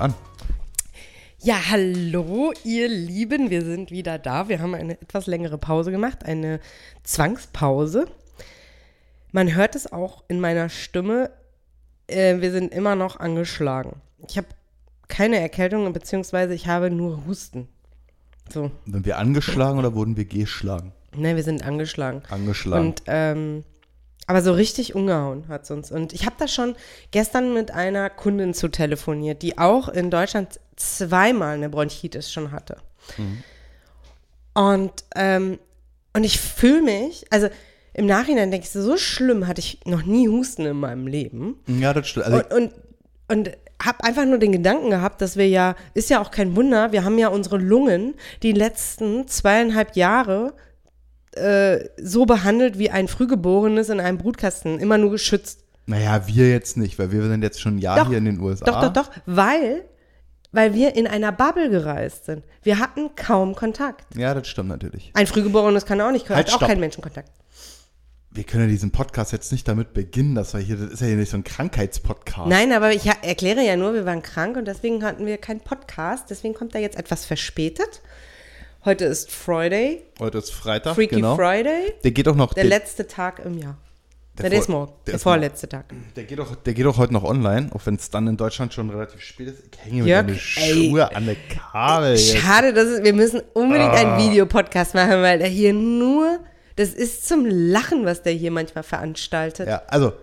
an. Ja, hallo, ihr Lieben, wir sind wieder da. Wir haben eine etwas längere Pause gemacht, eine Zwangspause. Man hört es auch in meiner Stimme. Äh, wir sind immer noch angeschlagen. Ich habe keine Erkältung, beziehungsweise ich habe nur Husten. So. Sind wir angeschlagen oder wurden wir geschlagen? Ne, wir sind angeschlagen. Angeschlagen. Und ähm, aber so richtig umgehauen hat es uns. Und ich habe da schon gestern mit einer Kundin zu telefoniert, die auch in Deutschland zweimal eine Bronchitis schon hatte. Mhm. Und, ähm, und ich fühle mich, also im Nachhinein denke ich, so schlimm hatte ich noch nie Husten in meinem Leben. ja, das stimmt. Also Und, und, und habe einfach nur den Gedanken gehabt, dass wir ja, ist ja auch kein Wunder, wir haben ja unsere Lungen die letzten zweieinhalb Jahre äh, so behandelt wie ein Frühgeborenes in einem Brutkasten, immer nur geschützt. naja, wir jetzt nicht, weil wir sind jetzt schon ein Jahr Doch, hier in den USA. Doch, doch, doch, weil, weil wir in einer Bubble gereist sind. Wir hatten kaum Kontakt. Ja, das stimmt natürlich. Ein Frühgeborenes kann auch nicht, Halt, hat auch stopp. keinen Menschenkontakt. Wir können ja diesen Podcast jetzt nicht damit beginnen, dass wir hier, das ist ja hier nicht so ein Krankheitspodcast. Nein, aber ich erkläre ja nur, wir waren krank und deswegen hatten wir keinen Podcast. Deswegen kommt er jetzt etwas verspätet. Heute ist Friday, Heute ist Freitag, Freaky genau. Friday, Der geht doch noch, der der, letzte Tag im Jahr. Der Der, der ist morgen, der der, vorletzte Tag. der geht doch, der geht doch heute noch online, auch wenn es dann in Deutschland schon relativ spät ist. Ich hänge mir meine ey. Schuhe an der Kabel. jetzt. Schade, dass es, wir müssen unbedingt Ah. einen Videopodcast machen, weil der hier nur, das ist zum Lachen, was der hier manchmal veranstaltet. Ja, also,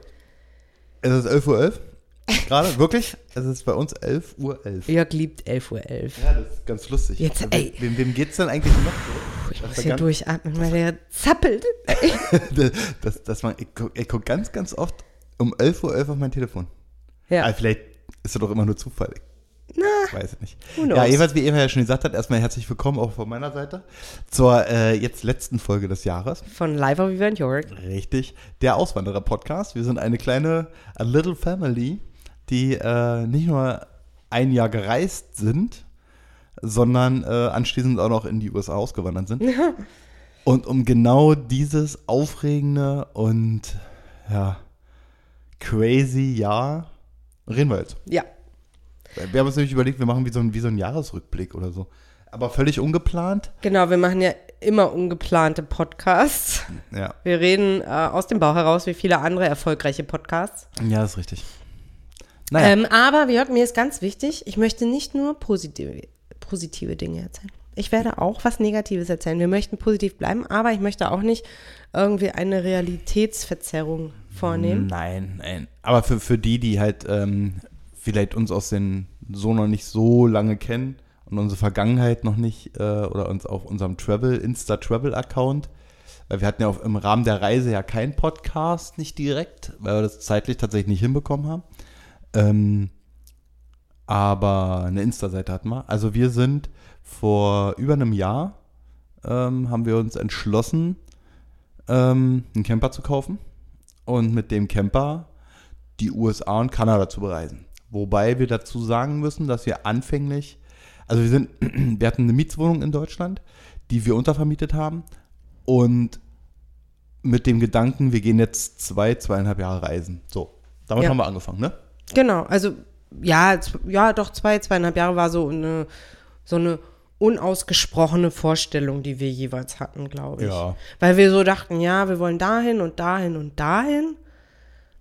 es ist 11.11 Uhr gerade, wirklich. Es ist bei uns 11.11 Uhr. Jörg liebt 11.11 Uhr. Ja, das ist ganz lustig. Jetzt, Also, ey. Wem, wem geht's denn eigentlich noch so? Ich muss er hier durchatmen, weil der zappelt. dass, dass man, ich gucke guck ganz, ganz oft um 11.11 Uhr auf mein Telefon. Ja. Aber vielleicht ist das doch immer nur Zufall. Na, Ich weiß es nicht. Ja, jedenfalls, wie Eva ja schon gesagt hat, erstmal herzlich willkommen auch von meiner Seite zur äh, jetzt letzten Folge des Jahres. Von Live of Event York. Richtig. Der Auswanderer-Podcast. Wir sind eine kleine, a little family, die äh, nicht nur ein Jahr gereist sind, sondern äh, anschließend auch noch in die USA ausgewandert sind. Und um genau dieses aufregende und ja, crazy Jahr reden wir jetzt. Ja. Wir haben uns nämlich überlegt, wir machen wie so, ein, wie so einen Jahresrückblick oder so. Aber völlig ungeplant. Genau, wir machen ja immer ungeplante Podcasts. Ja, Wir reden äh, aus dem Bauch heraus wie viele andere erfolgreiche Podcasts. ja das ist richtig. Naja, Ähm, aber Jörg, mir ist ganz wichtig, ich möchte nicht nur positive, positive Dinge erzählen. Ich werde auch was Negatives erzählen. Wir möchten positiv bleiben, aber ich möchte auch nicht irgendwie eine Realitätsverzerrung vornehmen. Nein, nein. Aber für, für die, die halt ähm, vielleicht uns aus den so noch nicht so lange kennen und unsere Vergangenheit noch nicht äh, oder uns auf unserem Travel, Insta-Travel-Account, weil wir hatten ja auch im Rahmen der Reise ja keinen Podcast, nicht direkt, weil wir das zeitlich tatsächlich nicht hinbekommen haben. Ähm, aber eine Insta-Seite hatten wir. Also wir sind vor über einem Jahr ähm, haben wir uns entschlossen, ähm, einen Camper zu kaufen und mit dem Camper die USA und Kanada zu bereisen. Wobei wir dazu sagen müssen, dass wir anfänglich, also wir sind, wir hatten eine Mietswohnung in Deutschland, die wir untervermietet haben und mit dem Gedanken, wir gehen jetzt zwei, zweieinhalb Jahre reisen. So, damit Ja. haben wir angefangen, ne? Genau, also ja, ja, doch zwei, zweieinhalb Jahre war so eine, so eine unausgesprochene Vorstellung, die wir jeweils hatten, glaube ich. Ja. Weil wir so dachten, ja, wir wollen dahin und dahin und dahin.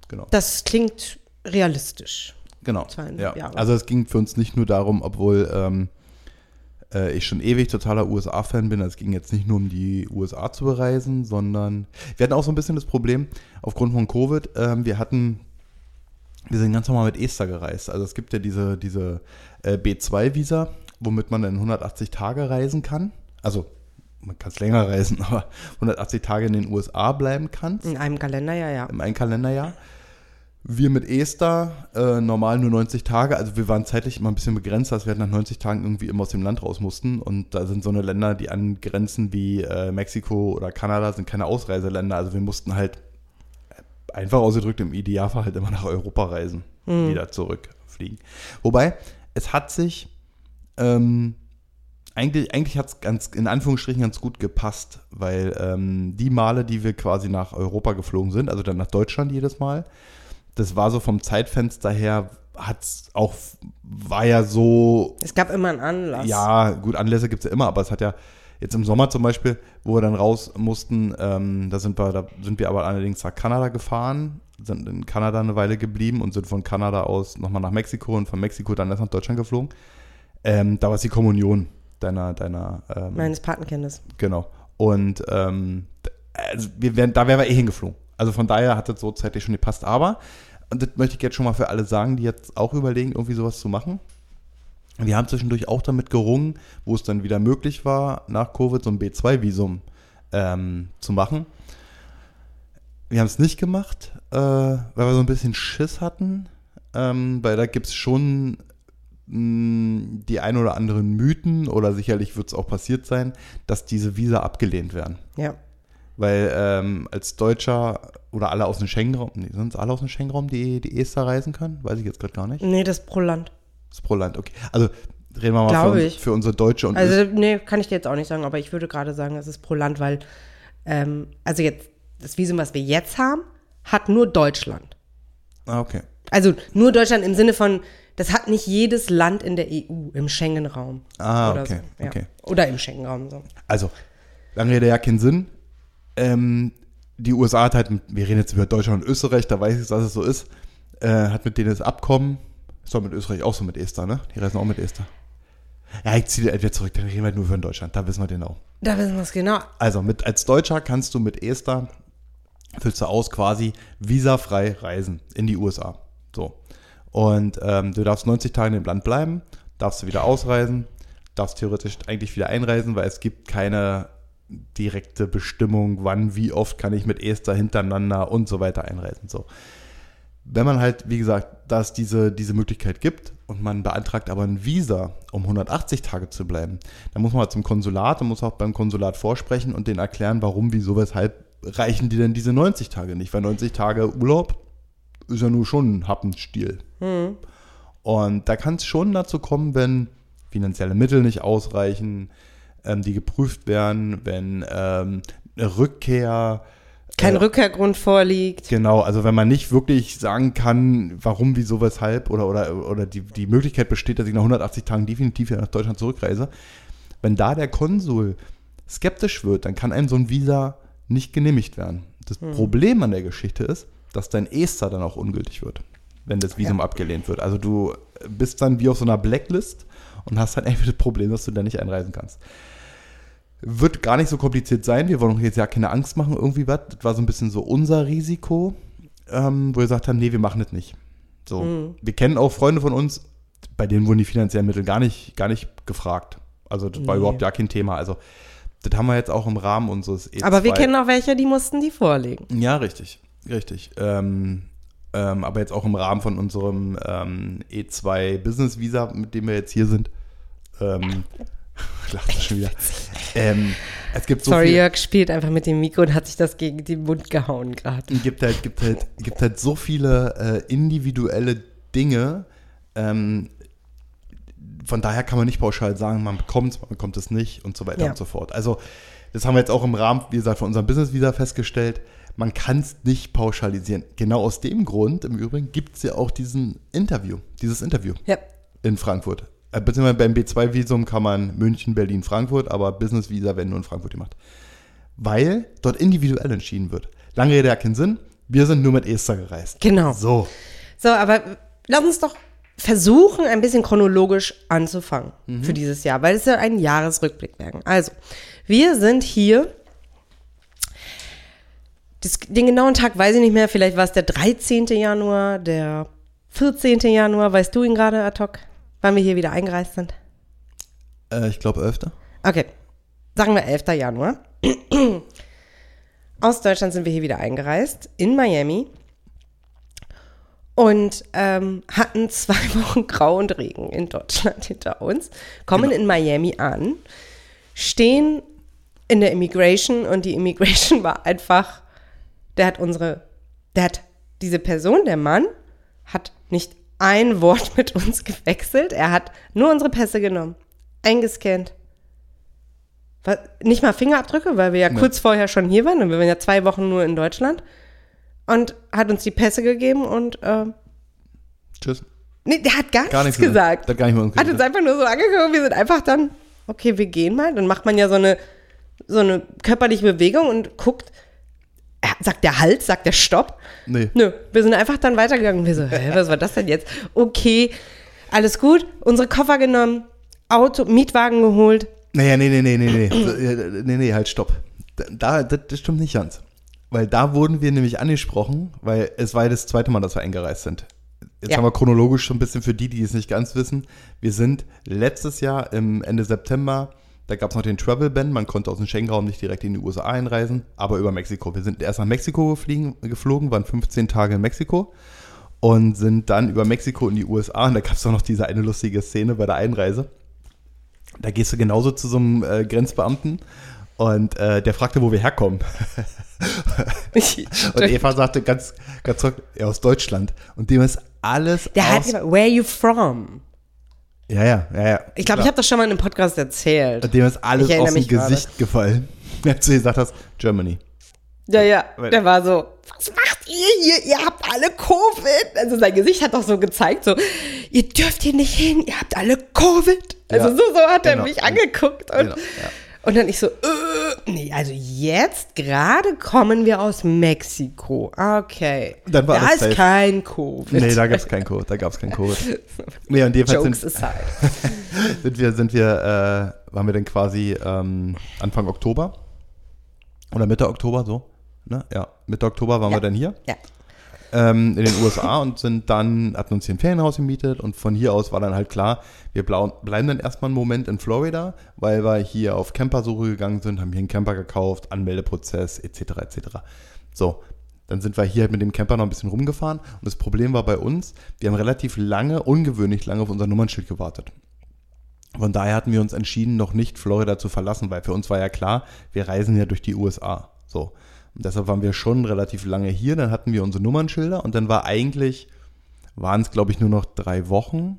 Genau. Das klingt realistisch. Genau. Ja. Jahre. Also es ging für uns nicht nur darum, obwohl ähm, äh, ich schon ewig totaler USA-Fan bin, also es ging jetzt nicht nur um die USA zu bereisen, sondern wir hatten auch so ein bisschen das Problem, aufgrund von Covid, ähm, wir hatten, wir sind ganz normal mit Esther gereist. Also es gibt ja diese, diese äh, B2-Visa, womit man dann 180 Tage reisen kann. Also man kann es länger reisen, aber 180 Tage in den USA bleiben kannst In einem Kalender, ja, im einen Kalenderjahr. Wir mit Esther äh, normal nur 90 Tage, also wir waren zeitlich immer ein bisschen begrenzt, dass wir nach 90 Tagen irgendwie immer aus dem Land raus mussten. Und da sind so eine Länder, die an Grenzen wie äh, Mexiko oder Kanada sind keine Ausreiseländer. Also wir mussten halt einfach ausgedrückt im Idealfall halt immer nach Europa reisen, und wieder zurückfliegen. Wobei, es hat sich ähm, eigentlich, eigentlich hat es ganz, in Anführungsstrichen ganz gut gepasst, weil ähm, die Male, die wir quasi nach Europa geflogen sind, also dann nach Deutschland jedes Mal, das war so vom Zeitfenster her, hat's auch, war ja so, Es gab immer einen Anlass. ja, gut, Anlässe gibt es ja immer, aber es hat ja jetzt im Sommer zum Beispiel, wo wir dann raus mussten, ähm, da sind wir, da sind wir aber allerdings nach Kanada gefahren, sind in Kanada eine Weile geblieben und sind von Kanada aus nochmal nach Mexiko und von Mexiko dann erst nach Deutschland geflogen. Ähm, da war es die Kommunion deiner, deiner, ähm, Meines Patenkindes. Genau. Und ähm, also wir wären, da wären wir eh hingeflogen. Also von daher hat das so zeitlich schon gepasst. Aber, und das möchte ich jetzt schon mal für alle sagen, die jetzt auch überlegen, irgendwie sowas zu machen. Wir haben zwischendurch auch damit gerungen, wo es dann wieder möglich war, nach Covid so ein B2-Visum ähm, zu machen. Wir haben es nicht gemacht, äh, weil wir so ein bisschen Schiss hatten, ähm, weil da gibt es schon mh, die ein oder anderen Mythen oder sicherlich wird es auch passiert sein, dass diese Visa abgelehnt werden. Ja. Weil ähm, als Deutscher oder alle aus dem Schengen-Raum, nee, sind es alle aus dem Schengen-Raum, die, die ESTA reisen können? Weiß ich jetzt gerade gar nicht. Nee, das ist pro Land. Das ist pro Land, okay. Also reden wir mal Glaube für, uns, für unsere Deutsche und Also, nee, kann ich dir jetzt auch nicht sagen, aber ich würde gerade sagen, es ist pro Land, weil, ähm, also jetzt, das Visum, was wir jetzt haben, hat nur Deutschland. Ah, okay. Also nur Deutschland im Sinne von, das hat nicht jedes Land in der EU im Schengen-Raum. Ah, oder okay, So, ja. okay. Oder im Schengen-Raum so. Also, lange Rede, ja keinen Sinn. Ähm, die USA hat halt, mit, wir reden jetzt über Deutschland und Österreich, da weiß ich, dass es so ist, äh, hat mit denen das Abkommen, ist doch mit Österreich auch so mit Esther, ne? Die reisen auch mit Esther. Ja, ich ziehe entweder zurück, dann reden wir halt nur von Deutschland, da wissen wir genau. Da wissen wir es genau. Also, mit, als Deutscher kannst du mit Esther, füllst du aus, quasi visafrei reisen in die USA. So. Und ähm, du darfst 90 Tage in dem Land bleiben, darfst du wieder ausreisen, darfst theoretisch eigentlich wieder einreisen, weil es gibt keine direkte Bestimmung, wann, wie oft kann ich mit Esther hintereinander und so weiter einreisen. So. Wenn man halt, wie gesagt, da es diese, diese Möglichkeit gibt und man beantragt aber ein Visa, um 180 Tage zu bleiben, dann muss man halt zum Konsulat und muss auch beim Konsulat vorsprechen und denen erklären, warum, wieso, weshalb reichen die denn diese 90 Tage nicht? Weil 90 Tage Urlaub ist ja nur schon ein Happenstiel. Und da kann es schon dazu kommen, wenn finanzielle Mittel nicht ausreichen, ähm, die geprüft werden, wenn ähm, eine Rückkehr Kein äh, Rückkehrgrund vorliegt. Genau, also wenn man nicht wirklich sagen kann, warum, wieso, weshalb oder, oder, oder die, die Möglichkeit besteht, dass ich nach 180 Tagen definitiv nach Deutschland zurückreise, wenn da der Konsul skeptisch wird, dann kann einem so ein Visa nicht genehmigt werden. Das Problem an der Geschichte ist, dass dein ESTA dann auch ungültig wird, wenn das Visum abgelehnt wird. Also du bist dann wie auf so einer Blacklist und hast dann einfach das Problem, dass du da nicht einreisen kannst. Wird gar nicht so kompliziert sein. Wir wollen uns jetzt ja keine Angst machen, irgendwie was. Das war so ein bisschen so unser Risiko, ähm, wo wir gesagt haben, nee, wir machen das nicht. So. Wir kennen auch Freunde von uns, bei denen wurden die finanziellen Mittel gar nicht, gar nicht gefragt. Also das war Nee. überhaupt gar kein Thema. Also das haben wir jetzt auch im Rahmen unseres E2. Aber wir kennen auch welche, die mussten die vorlegen. Ja, richtig, richtig. Ähm, ähm, aber jetzt auch im Rahmen von unserem ähm, E2 Business Visa, mit dem wir jetzt hier sind. Lacht schon wieder. Ähm, es gibt so Sorry, viel, Jörg spielt einfach mit dem Mikro und hat sich das gegen den Mund gehauen gerade. gibt halt, gibt halt, gibt halt so viele äh, individuelle Dinge. Ähm, von daher kann man nicht pauschal sagen, man bekommt es, man bekommt es nicht und so weiter Ja. und so fort. Also, das haben wir jetzt auch im Rahmen, wie gesagt, von unserem Business Visa festgestellt. Man kann es nicht pauschalisieren. Genau aus dem Grund, im Übrigen, gibt es ja auch diesen Interview, dieses Interview Ja. in Frankfurt. Äh, Beziehungsweise beim B2-Visum kann man München, Berlin, Frankfurt, aber Business Visa werden nur in Frankfurt gemacht. Weil dort individuell entschieden wird. Lange Rede hat keinen Sinn. Wir sind nur mit Esther gereist. Genau. So. So, aber lass uns doch versuchen, ein bisschen chronologisch anzufangen für dieses Jahr, weil es ja ein Jahresrückblick werden. Also, wir sind hier. Das, den genauen Tag weiß ich nicht mehr. Vielleicht war es der 13. Januar, der 14. Januar. Weißt du ihn gerade ad hoc, wann wir hier wieder eingereist sind? Äh, ich glaube, öfter. Okay, sagen wir 11. Januar. Aus Deutschland sind wir hier wieder eingereist, in Miami. Und ähm, hatten zwei Wochen Grau und Regen in Deutschland hinter uns. Kommen in Miami an, stehen in der Immigration und die Immigration war einfach, der hat unsere, der hat diese Person, der Mann, hat nicht ein Wort mit uns gewechselt. Er hat nur unsere Pässe genommen, eingescannt. Was, nicht mal Fingerabdrücke, weil wir ja Nee. kurz vorher schon hier waren und wir waren ja zwei Wochen nur in Deutschland. Und hat uns die Pässe gegeben und äh, Tschüss. Nee, der hat gar, Gar nichts gesagt. Hat gar nicht Hat uns einfach nur so angeguckt. Wir sind einfach dann, okay, wir gehen mal. Dann macht man ja so eine, so eine körperliche Bewegung und guckt. Äh, Sagt der Halt, sagt der Stopp? Nee. Nö, wir sind einfach dann weitergegangen. Wir so, hä, was war das denn jetzt? Okay, alles gut. Unsere Koffer genommen, Auto, Mietwagen geholt. Naja, nee, nee, nee, nee, nee. So, äh, nee, nee, halt, stopp. Da, das, das stimmt nicht ganz. Weil da wurden wir nämlich angesprochen, weil es war ja das zweite Mal, dass wir eingereist sind. Jetzt Ja. haben wir chronologisch schon ein bisschen für die, die es nicht ganz wissen. Wir sind letztes Jahr im Ende September, da gab es noch den Travel Ban, man konnte aus dem Schengen-Raum nicht direkt in die USA einreisen, aber über Mexiko. Wir sind erst nach Mexiko gefliegen, geflogen, waren 15 Tage in Mexiko und sind dann über Mexiko in die USA und da gab es auch noch diese eine lustige Szene bei der Einreise. Da gehst du genauso zu so einem äh, Grenzbeamten und äh, der fragte, wo wir herkommen. Und Eva sagte ganz, ganz zurück, ja, aus Deutschland. Und dem ist alles Der hat aus... gesagt, where are you from? Ja, ja, ja, ja. Ich glaube, ich habe das schon mal in einem Podcast erzählt. Dem ist alles aus dem mich gerade. Gesicht gefallen. Als du gesagt hast, Germany. Ja, ja, der war so, was macht ihr hier? Ihr habt alle Covid. Also sein Gesicht hat doch so gezeigt, so, ihr dürft hier nicht hin, ihr habt alle Covid. Also Ja, so, so hat er genau. mich angeguckt. Und, Genau, ja. Und dann ich so, äh, nee, also jetzt gerade kommen wir aus Mexiko. Okay. Dann war da ist safe. kein Covid. Nee, da gab es kein Covid. Da gab es kein Covid. Nee, und jedenfalls Jokes sind, aside. sind wir, sind wir, äh, waren wir dann quasi ähm, Anfang Oktober oder Mitte Oktober so. Ne? Ja, Mitte Oktober waren Ja. wir dann hier. Ja. Ähm, in den USA und sind dann, hatten uns hier ein Ferienhaus gemietet und von hier aus war dann halt klar, wir bleiben dann erstmal einen Moment in Florida, weil wir hier auf Campersuche gegangen sind, haben hier einen Camper gekauft, Anmeldeprozess etc. etc. So, dann sind wir hier halt mit dem Camper noch ein bisschen rumgefahren und das Problem war bei uns, wir haben relativ lange, ungewöhnlich lange auf unser Nummernschild gewartet. Von daher hatten wir uns entschieden, noch nicht Florida zu verlassen, weil für uns war ja klar, wir reisen ja durch die USA. So. Und deshalb waren wir schon relativ lange hier, dann hatten wir unsere Nummernschilder und dann war eigentlich, waren es glaube ich nur noch drei Wochen,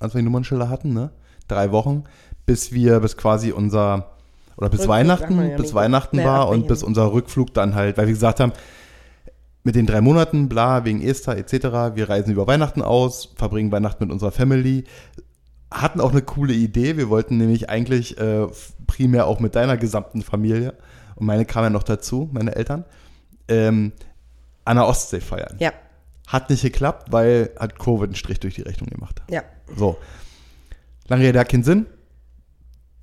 als wir die Nummernschilder hatten, ne? Drei Wochen, bis wir, bis quasi unser, oder bis Rückflug nach Weihnachten, Miami. bis Weihnachten war und bis unser Rückflug dann halt, weil wir gesagt haben, mit den drei Monaten, bla, wegen Esther etc., wir reisen über Weihnachten aus, verbringen Weihnachten mit unserer Family, hatten auch eine coole Idee. Wir wollten nämlich eigentlich äh, primär auch mit deiner gesamten Familie, und meine kam ja noch dazu, meine Eltern, ähm, an der Ostsee feiern. Ja, Hat nicht geklappt, weil hat Covid einen Strich durch die Rechnung gemacht. ja. So. Lange Rede, keinen Sinn.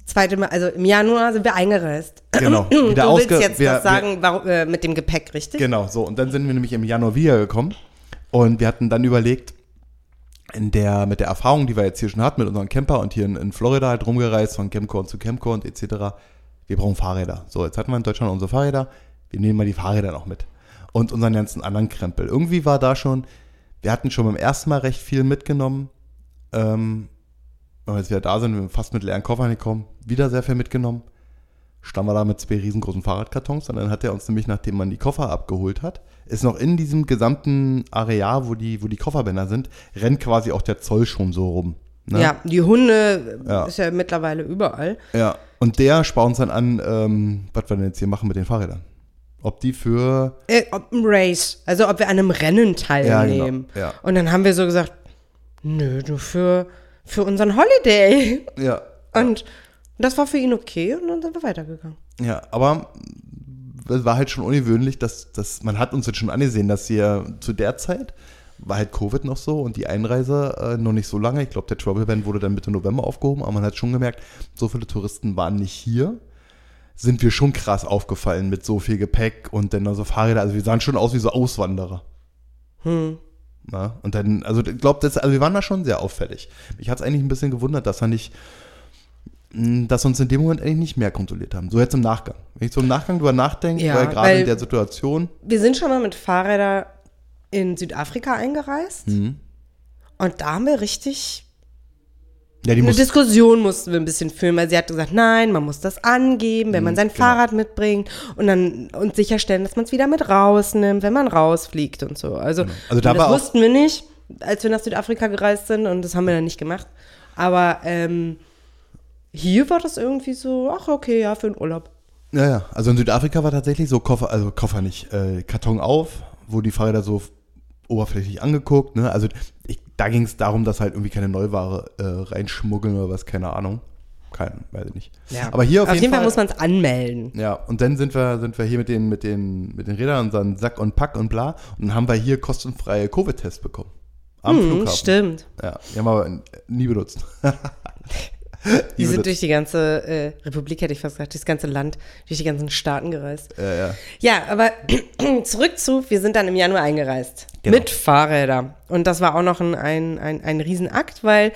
Zweite Mal, also im Januar sind wir eingereist. Genau. du Wieder willst ausge- jetzt wir- was sagen warum, äh, mit dem Gepäck, richtig? Genau, so. Und dann sind wir nämlich im Januar wiedergekommen. Und wir hatten dann überlegt, in der, mit der Erfahrung, die wir jetzt hier schon hatten, mit unserem Camper und hier in, in Florida halt rumgereist, von Camcorn zu Camcorn etc., wir brauchen Fahrräder. So, jetzt hatten wir in Deutschland unsere Fahrräder, wir nehmen mal die Fahrräder noch mit. Und unseren ganzen anderen Krempel. Irgendwie war da schon, wir hatten schon beim ersten Mal recht viel mitgenommen. Ähm, wenn wir jetzt wieder da sind, wir sind fast mit leeren Koffern gekommen, wieder sehr viel mitgenommen standen wir da mit zwei riesengroßen Fahrradkartons und dann hat er uns nämlich, nachdem man die Koffer abgeholt hat, ist noch in diesem gesamten Areal, wo die, wo die Kofferbänder sind, rennt quasi auch der Zoll schon so rum. Ne? Ja, die Hunde Ja. ist ja mittlerweile überall. ja. Und der spart uns dann an, ähm, was wir denn jetzt hier machen mit den Fahrrädern. Ob die für, Äh, ob ein Race, also ob wir an einem Rennen teilnehmen. Ja, genau, ja. Und dann haben wir so gesagt, nö, du für, für unseren Holiday. ja, Und das war für ihn okay und dann sind wir weitergegangen. ja, aber es war halt schon ungewöhnlich, dass, dass man hat uns jetzt schon angesehen, dass wir zu der Zeit war halt Covid noch so und die Einreise äh, noch nicht so lange. Ich glaube, der Travel Ban wurde dann Mitte November aufgehoben, aber man hat schon gemerkt, so viele Touristen waren nicht hier. Sind wir schon krass aufgefallen mit so viel Gepäck und dann noch so Fahrräder. Also wir sahen schon aus wie so Auswanderer. Hm. Na? Und dann, also ich glaube, also wir waren da schon sehr auffällig. Mich hat es eigentlich ein bisschen gewundert, dass er nicht, mh, dass uns in dem Moment eigentlich nicht mehr kontrolliert haben. So jetzt im Nachgang. Wenn ich so im Nachgang drüber nachdenke, Ja, weil gerade in der Situation, Wir sind schon mal mit Fahrrädern in Südafrika eingereist. Mhm. Und da haben wir richtig ja, die eine muss, Diskussion mussten wir ein bisschen führen, weil sie hat gesagt, nein, man muss das angeben, wenn man Mhm, sein genau. Fahrrad mitbringt und dann und sicherstellen, dass man es wieder mit rausnimmt, wenn man rausfliegt und so. Also, Also da das wussten wir nicht, als wir nach Südafrika gereist sind und das haben wir dann nicht gemacht. Aber ähm, hier war das irgendwie so, ach okay, ja, für den Urlaub. ja, ja, also in Südafrika war tatsächlich so Koffer, also Koffer nicht, äh, Karton auf, wo die Fahrräder so oberflächlich angeguckt, ne? Also ich da ging es darum, dass halt irgendwie keine Neuware äh, reinschmuggeln oder was, keine Ahnung. Kein, weiß ich nicht. Ja. Aber hier auf, Auf jeden, Fall, muss man es anmelden. Ja, und dann sind wir, sind wir hier mit den, mit den, mit den Rädern, unseren Sack und Pack und bla. Und dann haben wir hier kostenfreie Covid-Tests bekommen. Am Hm, Flughafen. stimmt. Ja, die haben wir aber nie benutzt. Die sind durch die ganze äh, Republik, hätte ich fast gesagt, das ganze Land, durch die ganzen Staaten gereist. Ja, ja. Ja, aber zurück zu, wir sind dann im Januar eingereist. Genau. Mit Fahrrädern. Und das war auch noch ein, ein, ein, ein Riesenakt, weil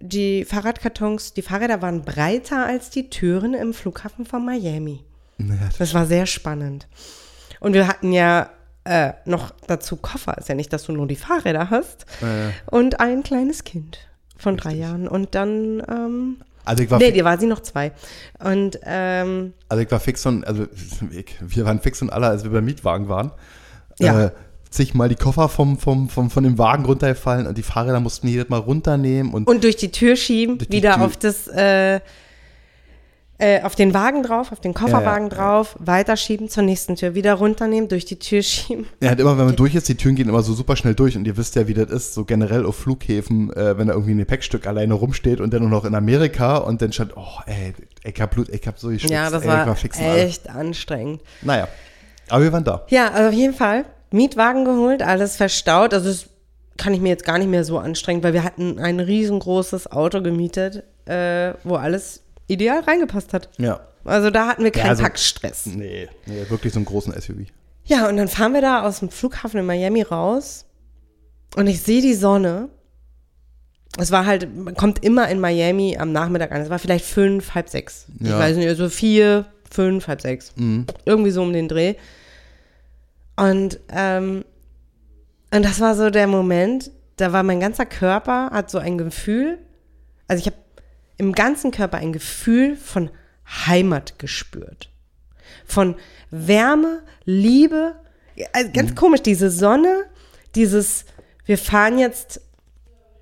die Fahrradkartons, die Fahrräder waren breiter als die Türen im Flughafen von Miami. Ja, das- Das war sehr spannend. Und wir hatten ja äh, noch dazu Koffer. Ist ja nicht, dass du nur die Fahrräder hast. äh, Und ein kleines Kind von drei Jahren. Und dann, ähm, also ich war, nee, die war sie noch zwei. Und ähm, also ich war fix und, also ich, wir waren fix und alle, als wir beim Mietwagen waren. Ja. Äh, zigmal die Koffer vom, vom, vom, von dem Wagen runtergefallen und die Fahrräder mussten jedes Mal runternehmen und, und durch die Tür schieben, die wieder Tür. auf das, äh, äh, auf den Wagen drauf, auf den Kofferwagen Ja, ja, drauf, weiterschieben zur nächsten Tür, wieder runternehmen, durch die Tür schieben. Ja, halt immer, wenn man durch ist, die Türen gehen immer so super schnell durch und ihr wisst ja, wie das ist, so generell auf Flughäfen, äh, wenn da irgendwie ein Gepäckstück alleine rumsteht und dann nur noch in Amerika und dann stand, oh, ey, ich hab Blut, ich hab so geschwitzt, Ja, das ey, war fix und alle. echt anstrengend. Naja, aber wir waren da. Ja, also auf jeden Fall Mietwagen geholt, alles verstaut. Also das kann ich mir jetzt gar nicht mehr so anstrengen, weil wir hatten ein riesengroßes Auto gemietet, äh, wo alles ideal reingepasst hat. Ja. Also da hatten wir keinen also- Packstress. Nee, nee, wirklich so einen großen SUV. Ja, und dann fahren wir da aus dem Flughafen in Miami raus und ich sehe die Sonne. Es war halt, man kommt immer in Miami am Nachmittag an. Es war vielleicht fünf, halb sechs. Ich Ja. weiß nicht, so vier, fünf, halb sechs. Irgendwie so um den Dreh. Und, ähm, und das war so der Moment, da war mein ganzer Körper, hat so ein Gefühl, also ich habe im ganzen Körper ein Gefühl von Heimat gespürt. Von Wärme, Liebe. Also ganz komisch, diese Sonne, dieses, wir fahren jetzt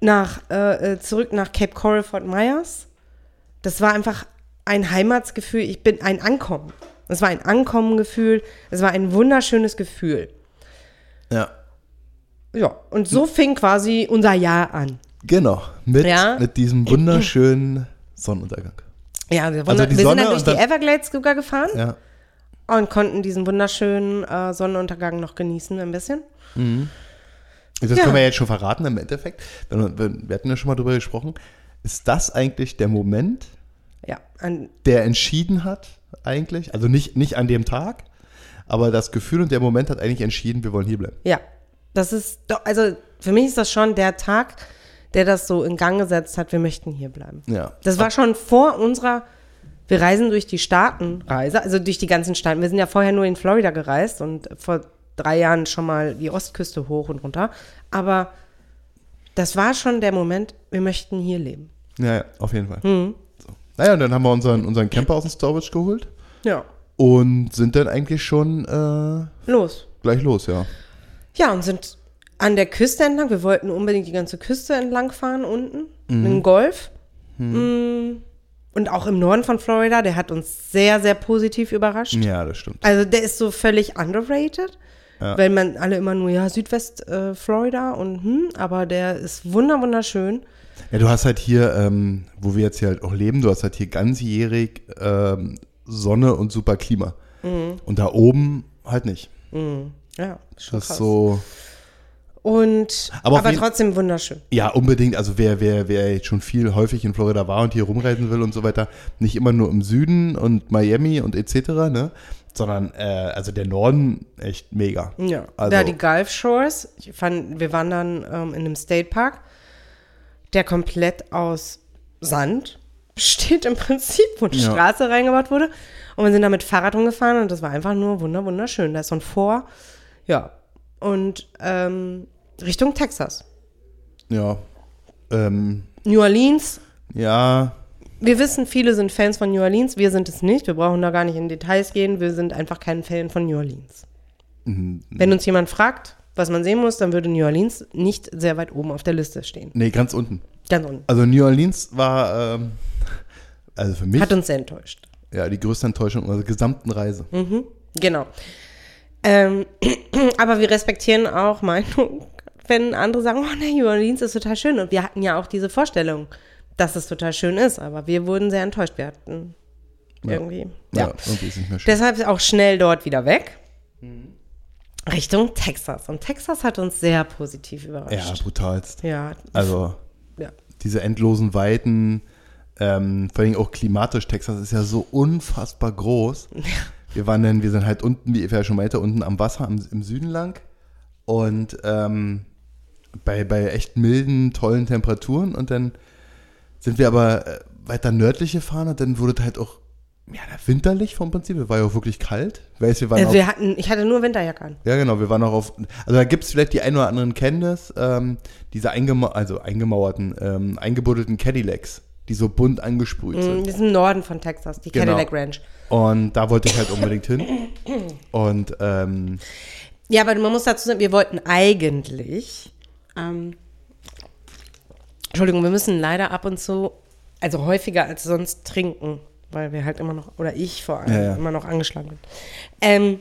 nach, äh, äh, zurück nach Cape Coral Fort Myers. Das war einfach ein Heimatsgefühl. Ich bin ein Ankommen. Es war ein Ankommengefühl. Es war ein wunderschönes Gefühl. Ja. Ja, und so fing quasi unser Jahr an. Genau, mit, Ja. mit diesem wunderschönen Sonnenuntergang. Ja, wir, Also die wir Sonne sind dann durch dann- die Everglades sogar gefahren Ja. und konnten diesen wunderschönen äh, Sonnenuntergang noch genießen ein bisschen. Das Ja. können wir jetzt schon verraten im Endeffekt. Wir hatten ja schon mal drüber gesprochen. Ist das eigentlich der Moment, Ja, der entschieden hat, eigentlich? Also nicht, nicht an dem Tag, aber das Gefühl und der Moment hat eigentlich entschieden, wir wollen hier bleiben. ja. Das ist doch, also für mich ist das schon der Tag, der das so in Gang gesetzt hat, wir möchten hier bleiben. Ja. Das war schon vor unserer, wir reisen durch die Staatenreise, also durch die ganzen Staaten. Wir sind ja vorher nur in Florida gereist und vor drei Jahren schon mal die Ostküste hoch und runter. Aber das war schon der Moment, wir möchten hier leben. Ja, ja, auf jeden Fall. Mhm. So. Naja, und dann haben wir unseren, unseren Camper aus dem Storage geholt Ja. und sind dann eigentlich schon äh, Los. gleich los, ja. Ja, und sind an der Küste entlang. Wir wollten unbedingt die ganze Küste entlang fahren unten, im Golf. Mm. Und auch im Norden von Florida, der hat uns sehr, sehr positiv überrascht. Ja, das stimmt. Also der ist so völlig underrated, Ja. weil man alle immer nur, ja, Südwest äh, Florida und hm, aber der ist wunder wunderschön. Ja, du hast halt hier, ähm, wo wir jetzt hier halt auch leben, du hast halt hier ganzjährig ähm, Sonne und super Klima. Mhm. Und da oben halt nicht. Ja, schon Das ist krass. so, Und Aber aber, jeden- trotzdem wunderschön. ja, unbedingt, also wer, wer, wer jetzt schon viel häufig in Florida war und hier rumreisen will und so weiter, nicht immer nur im Süden und Miami und etc., ne? Sondern, äh, also der Norden echt mega. Ja, Also- da die Gulf Shores. Ich fand, wir waren dann ähm, in einem State Park, der komplett aus Sand besteht im Prinzip, wo eine Ja. Straße reingebaut wurde. Und wir sind da mit Fahrrad rumgefahren und das war einfach nur wunder wunderschön. Da ist so ein Vor, ja. Und ähm, Richtung Texas. Ja. Ähm, New Orleans. ja, Wir wissen, viele sind Fans von New Orleans. Wir sind es nicht. Wir brauchen da gar nicht in Details gehen. Wir sind einfach kein Fan von New Orleans. Mhm. Wenn uns jemand fragt, was man sehen muss, dann würde New Orleans nicht sehr weit oben auf der Liste stehen. nee, ganz unten. Ganz unten. Also New Orleans war, ähm, also für mich, Hat uns sehr enttäuscht. ja, die größte Enttäuschung unserer gesamten Reise. Genau. Ähm, aber wir respektieren auch Meinung wenn andere sagen, oh nee, New Orleans ist total schön. Und wir hatten ja auch diese Vorstellung, dass es total schön ist, aber wir wurden sehr enttäuscht. Wir hatten irgendwie. Ja, Ja, irgendwie ist nicht mehr schön. Deshalb auch schnell dort wieder weg. Richtung Texas. Und Texas hat uns sehr positiv Ja, überrascht. brutalst. Ja. Also ja. diese endlosen Weiten, ähm, vor allem auch klimatisch, Texas ist ja so unfassbar groß. Wir waren dann, wir sind halt unten, wie Eva ja schon meinte, unten am Wasser im, im Süden lang und ähm, bei, bei echt milden, tollen Temperaturen und dann sind wir aber äh, weiter nördlich gefahren und dann wurde es halt auch ja, winterlich vom Prinzip, es war ja auch wirklich kalt. Weißt, wir waren Äh, auf, wir hatten, ich hatte nur Winterjacke an. ja, genau, wir waren auch auf. Also da gibt es vielleicht die ein oder anderen kennen das, ähm, diese eingemau also eingemauerten, ähm, eingebuddelten Cadillacs, die so bunt angesprüht Mm, sind. Die sind im Norden von Texas, die Genau. Cadillac Ranch. Und da wollte ich halt unbedingt hin. Und ähm, Ja, aber man muss dazu sagen, wir wollten eigentlich. Ähm, Entschuldigung, wir müssen leider ab und zu, also häufiger als sonst trinken, weil wir halt immer noch, oder ich vor allem, Ja, ja. immer noch angeschlagen bin. Ähm,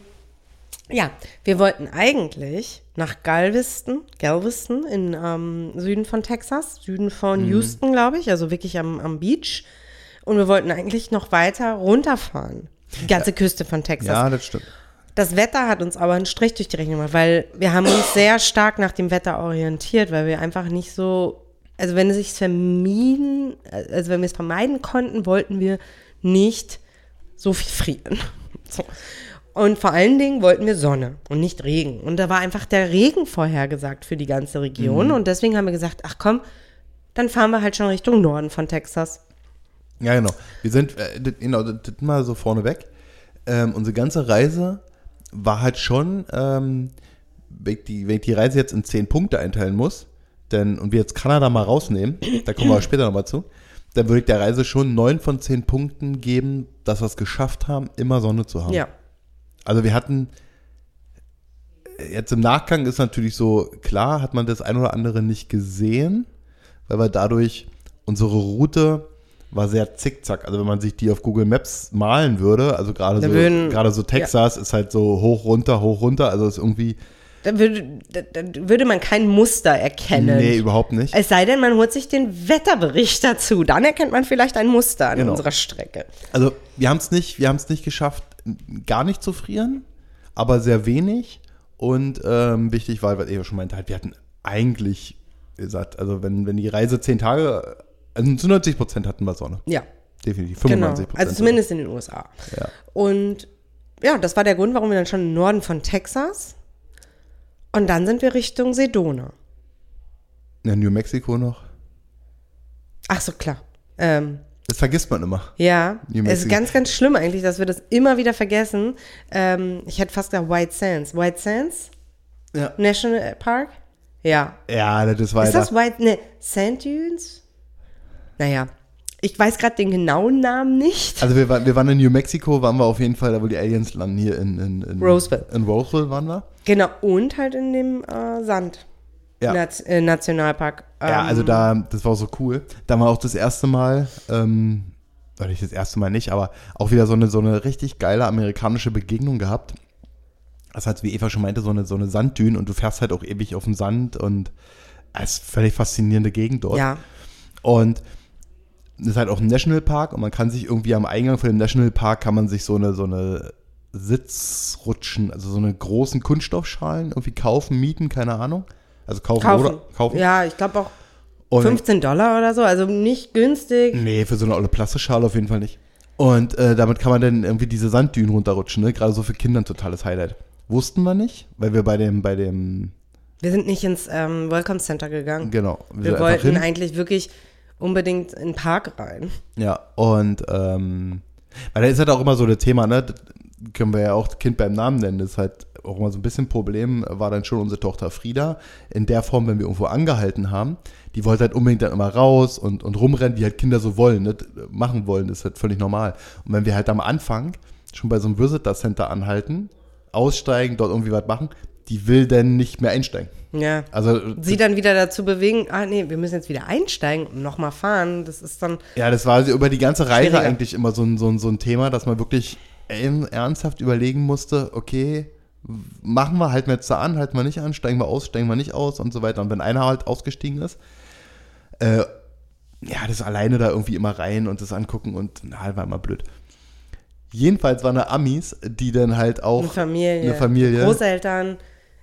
ja, wir wollten eigentlich nach Galveston, Galveston in ähm, Süden von Texas, Süden von Mhm. Houston, glaube ich, also wirklich am, am Beach. Und wir wollten eigentlich noch weiter runterfahren. Die ganze Küste von Texas. ja, das stimmt. Das Wetter hat uns aber einen Strich durch die Rechnung gemacht, weil wir haben uns sehr stark nach dem Wetter orientiert, weil wir einfach nicht so, also wenn es sich vermieden, also wenn wir es vermeiden konnten, wollten wir nicht so viel frieren. So. Und vor allen Dingen wollten wir Sonne und nicht Regen. Und da war einfach der Regen vorhergesagt für die ganze Region. Und deswegen haben wir gesagt, ach komm, dann fahren wir halt schon Richtung Norden von Texas. Ja, genau. Wir sind, äh, genau, das das mal so vorneweg. Ähm, unsere ganze Reise war halt schon, ähm, wenn, ich die, wenn ich die Reise jetzt in zehn Punkte einteilen muss, denn, und wir jetzt Kanada mal rausnehmen, da kommen wir später nochmal zu, dann würde ich der Reise schon neun von zehn Punkten geben, dass wir es geschafft haben, immer Sonne zu haben. Ja. Also wir hatten, jetzt im Nachgang ist natürlich so, klar hat man das ein oder andere nicht gesehen, weil wir dadurch, unsere Route war sehr zickzack. Also wenn man sich die auf Google Maps malen würde, also gerade so, gerade so Texas ist halt so hoch, runter, hoch, runter, also ist irgendwie, Da würde, da, da würde man kein Muster erkennen. nee, überhaupt nicht. Es sei denn, man holt sich den Wetterbericht dazu. Dann erkennt man vielleicht ein Muster an Genau. unserer Strecke. Also wir haben es nicht, wir haben es nicht geschafft, gar nicht zu frieren, aber sehr wenig. Und ähm, wichtig war, was ihr schon meinte, halt, wir hatten eigentlich gesagt, also wenn, wenn die Reise zehn Tage, also zu 90 Prozent hatten wir Sonne. Ja, Definitiv. genau. 95 Prozent. Also zumindest in den USA. Ja. Und ja, das war der Grund, warum wir dann schon im Norden von Texas. Und dann sind wir Richtung Sedona. Ja, New Mexico noch. Ach so, klar. Ähm, Das vergisst man immer. ja, es ist ganz, ganz schlimm eigentlich, dass wir das immer wieder vergessen. Ähm, ich hätte fast gesagt White Sands. White Sands Ja. National Park? Ja, Ja, das war Ist ja das White, ne, Sand Dunes? Naja, ich weiß gerade den genauen Namen nicht. Also wir, waren- wir waren in New Mexico, waren wir auf jeden Fall, da wo die Aliens landen, hier in, in, in Roseville. In Roseville waren wir. Genau, und halt in dem äh, Sand. Ja. Naz äh, Nationalpark. Ja, Ähm, also da, das war so cool. Da war auch das erste Mal, ähm, oder nicht das erste Mal nicht, aber auch wieder so eine, so eine richtig geile amerikanische Begegnung gehabt. Das heißt, wie Eva schon meinte, so eine, so eine Sanddüne und du fährst halt auch ewig auf dem Sand und es ist völlig faszinierende Gegend dort. Ja, Und ist halt auch ein Nationalpark und man kann sich irgendwie am Eingang von dem Nationalpark kann man sich so eine, so eine Sitzrutschen, also so eine großen Kunststoffschalen irgendwie kaufen, mieten, keine Ahnung. Also kaufen, kaufen. oder kaufen. Ja, ich glaube auch Und- 15 Dollar oder so, also nicht günstig. Nee, für so eine olle Plastikschale auf jeden Fall nicht. Und äh, damit kann man dann irgendwie diese Sanddünen runterrutschen, ne? Gerade so für Kinder ein totales Highlight. Wussten wir nicht, weil wir bei dem, bei dem, Wir sind nicht ins ähm, Welcome Center gegangen. genau. Wir einfach wollten eigentlich wirklich unbedingt in den Park rein. Ja, und ähm, weil da ist halt auch immer so das Thema, ne? Das können wir ja auch Kind beim Namen nennen. Das ist halt auch immer so ein bisschen Problem, war dann schon unsere Tochter Frieda. In der Form, wenn wir irgendwo angehalten haben, die wollte halt unbedingt dann immer raus und, und rumrennen, wie halt Kinder so wollen, ne? machen wollen, das ist halt völlig normal. Und wenn wir halt am Anfang schon bei so einem Visitor Center anhalten, aussteigen, dort irgendwie was machen, die will dann nicht mehr einsteigen. Ja. Also Sie dann wieder dazu bewegen, ah nee, wir müssen jetzt wieder einsteigen und nochmal fahren. Das ist dann, Ja, das war über die ganze Reise eigentlich immer so ein, so, ein, so ein Thema, dass man wirklich ernsthaft überlegen musste, okay, machen wir, halten wir jetzt da an, halten wir nicht an, steigen wir aus, steigen wir nicht aus und so weiter. Und wenn einer halt ausgestiegen ist, äh, ja, das alleine da irgendwie immer rein und das angucken und na, war immer blöd. Jedenfalls waren da Amis, die dann halt auch Eine Familie. eine Familie. Großeltern,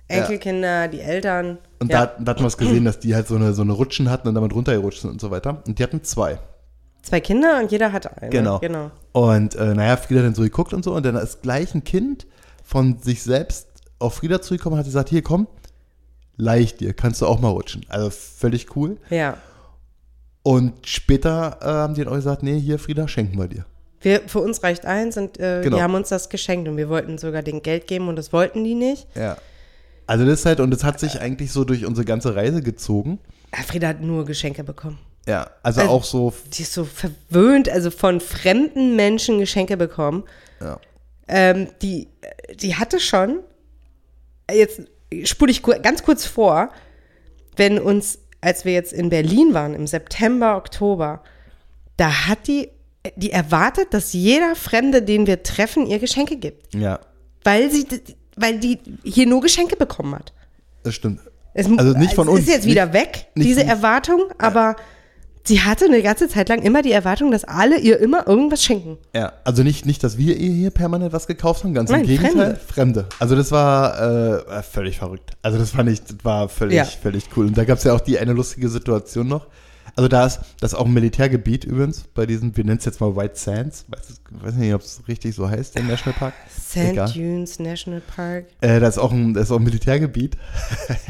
Enkelkinder, die Eltern. Und da, da hatten wir es gesehen, dass die halt so eine, so eine Rutschen hatten und damit runtergerutscht sind und so weiter. Und die hatten zwei. Zwei Kinder und jeder hatte einen. Genau. genau. Und äh, naja, Frieda dann so geguckt und so. Und dann ist gleich ein Kind von sich selbst auf Frieda zugekommen und hat gesagt, hier komm, leicht dir, kannst du auch mal rutschen. Also völlig cool. Ja. Und später äh, haben die dann auch gesagt, nee, hier Frieda, schenken wir dir. Wir, für uns reicht eins und äh, Genau. die haben uns das geschenkt und wir wollten sogar den Geld geben und das wollten die nicht. Ja. Also das ist halt, und das hat sich eigentlich so durch unsere ganze Reise gezogen. Frieda hat nur Geschenke bekommen. Ja, also, Also- auch so, Die ist so verwöhnt, also von fremden Menschen Geschenke bekommen. ja. Ähm, die, die hatte schon, jetzt spule ich ganz kurz vor, wenn uns, als wir jetzt in Berlin waren, im September, Oktober, da hat die, die erwartet, dass jeder Fremde, den wir treffen, ihr Geschenke gibt. ja, Weil sie, weil die hier nur Geschenke bekommen hat. das stimmt. Es, Also nicht von es uns, ist jetzt nicht- wieder weg, nicht diese Erwartung, aber sie hatte eine ganze Zeit lang immer die Erwartung, dass alle ihr immer irgendwas schenken. Ja, also nicht, nicht, dass wir ihr hier permanent was gekauft haben, ganz Nein, im Gegenteil. Fremde. Fremde. Also das war äh, völlig verrückt. Also das fand ich, das war völlig, Ja. völlig cool. Und da gab es ja auch die eine lustige Situation noch. Also da ist, das ist auch ein Militärgebiet übrigens, bei diesem, wir nennen es jetzt mal White Sands. Weiß, weiß nicht, ob es richtig so heißt, der Nationalpark. Sand Egal. Dunes National Park. Äh, das ist auch ein, das ist auch ein Militärgebiet.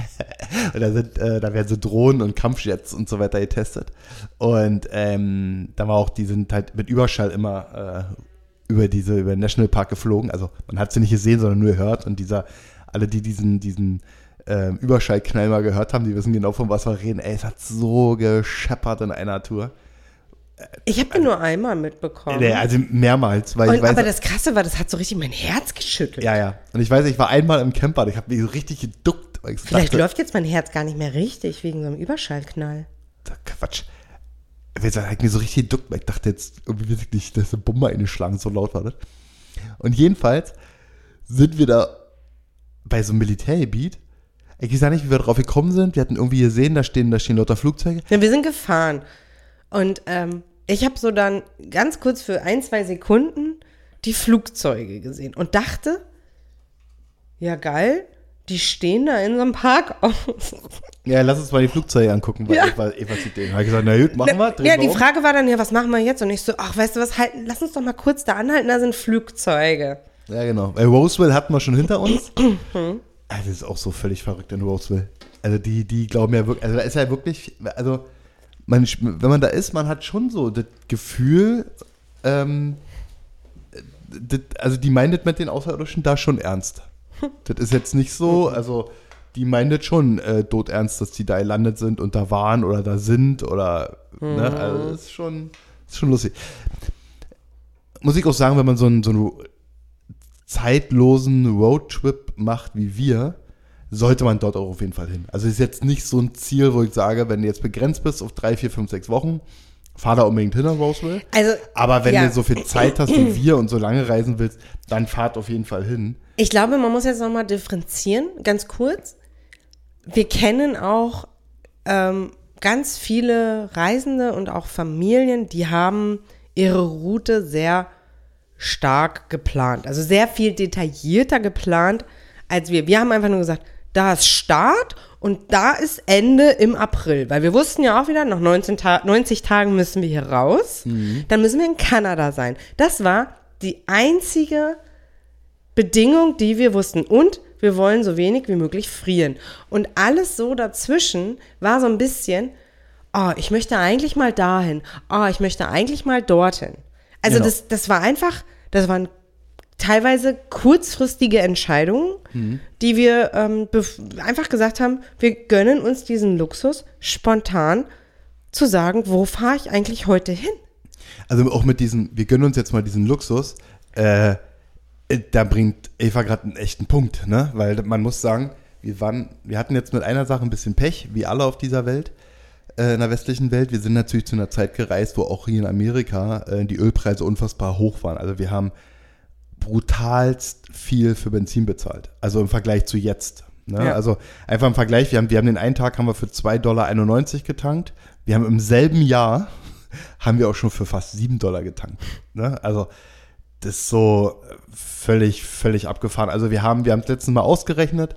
und da, sind, äh, da werden so Drohnen und Kampfjets und so weiter getestet. Und ähm, da war auch, die sind halt mit Überschall immer äh, über diese, über den Nationalpark geflogen. Also man hat sie nicht gesehen, sondern nur gehört. Und dieser, alle, die diesen, diesen ähm, Überschallknall mal gehört haben, die wissen genau, von was wir reden. Ey, es hat so gescheppert in einer Tour. Ich habe den nur einmal mitbekommen. Äh, Also mehrmals, weil ich Und, weiß. aber das Krasse war, das hat so richtig mein Herz geschüttelt. ja, ja. Und ich weiß, ich war einmal im Camper, ich habe mich so richtig geduckt. Ich Vielleicht dachte, läuft jetzt mein Herz gar nicht mehr richtig wegen so einem Überschallknall. Quatsch. Ich hat mir so richtig geduckt, weil ich dachte jetzt irgendwie wirklich, dass eine Bombe eingeschlagen, so laut war das. Und jedenfalls sind wir da bei so einem Militärgebiet. Ich weiß nicht, wie wir drauf gekommen sind. Wir hatten irgendwie gesehen, da stehen, da stehen lauter Flugzeuge. Ja, wir sind gefahren. Und ähm, ich habe so dann ganz kurz für ein, zwei Sekunden die Flugzeuge gesehen und dachte, ja geil, die stehen da in so einem Park aus. Ja, lass uns mal die Flugzeuge angucken, weil Ja. Eva, Eva sieht den. Habe ich gesagt, na gut, machen wir. ja, die um. Frage war dann, ja, was machen wir jetzt? Und ich so, ach, weißt du was, halten, lass uns doch mal kurz da anhalten, da sind Flugzeuge. Ja, genau. Weil Roseville hatten wir schon hinter uns. Mhm. also, das ist auch so völlig verrückt in Roseville. Also, die, die glauben ja wirklich, also, da ist ja wirklich, also, man, wenn man da ist, man hat schon so das Gefühl, ähm, das, also, die meint das mit den Außerirdischen da schon ernst. Das ist jetzt nicht so, also, die meint das schon äh, todernst, dass die da gelandet sind und da waren oder da sind oder, ne, also, das ist schon, das ist schon lustig. Muss ich auch sagen, wenn man so einen, so einen zeitlosen Roadtrip macht wie wir, sollte man dort auch auf jeden Fall hin. Also ist jetzt nicht so ein Ziel, wo ich sage, wenn du jetzt begrenzt bist auf drei, vier, fünf, sechs Wochen, fahr da unbedingt hin nach Roswell. Also, Aber wenn ja. du so viel Zeit hast wie wir und so lange reisen willst, dann fahrt auf jeden Fall hin. Ich glaube, man muss jetzt nochmal differenzieren, ganz kurz. Wir kennen auch ähm, ganz viele Reisende und auch Familien, die haben ihre Route sehr stark geplant. Also sehr viel detaillierter geplant als wir. Wir haben einfach nur gesagt, da ist Start und da ist Ende im April. Weil wir wussten ja auch wieder, nach 19 Ta 90 Tagen müssen wir hier raus. Dann müssen wir in Kanada sein. Das war die einzige Bedingung, die wir wussten. Und wir wollen so wenig wie möglich frieren. Und alles so dazwischen war so ein bisschen, oh, ich möchte eigentlich mal dahin. Oh, ich möchte eigentlich mal dorthin. Also Genau. das, das war einfach, das waren teilweise kurzfristige Entscheidungen, die wir ähm, einfach gesagt haben, wir gönnen uns diesen Luxus, spontan zu sagen, wo fahre ich eigentlich heute hin? Also auch mit diesem, wir gönnen uns jetzt mal diesen Luxus, äh, äh, da bringt Eva gerade einen echten Punkt, ne? Weil man muss sagen, wir waren, wir hatten jetzt mit einer Sache ein bisschen Pech, wie alle auf dieser Welt, in der westlichen Welt. Wir sind natürlich zu einer Zeit gereist, wo auch hier in Amerika äh, die Ölpreise unfassbar hoch waren. Also wir haben brutalst viel für Benzin bezahlt. Also im Vergleich zu jetzt. Ne? Ja. Also einfach im Vergleich, wir haben, wir haben den einen Tag haben wir für 2,91 Dollar getankt. Wir haben im selben Jahr haben wir auch schon für fast 7 Dollar getankt. Ne? Also das ist so völlig, völlig abgefahren. Also wir haben, wir haben es letztens mal ausgerechnet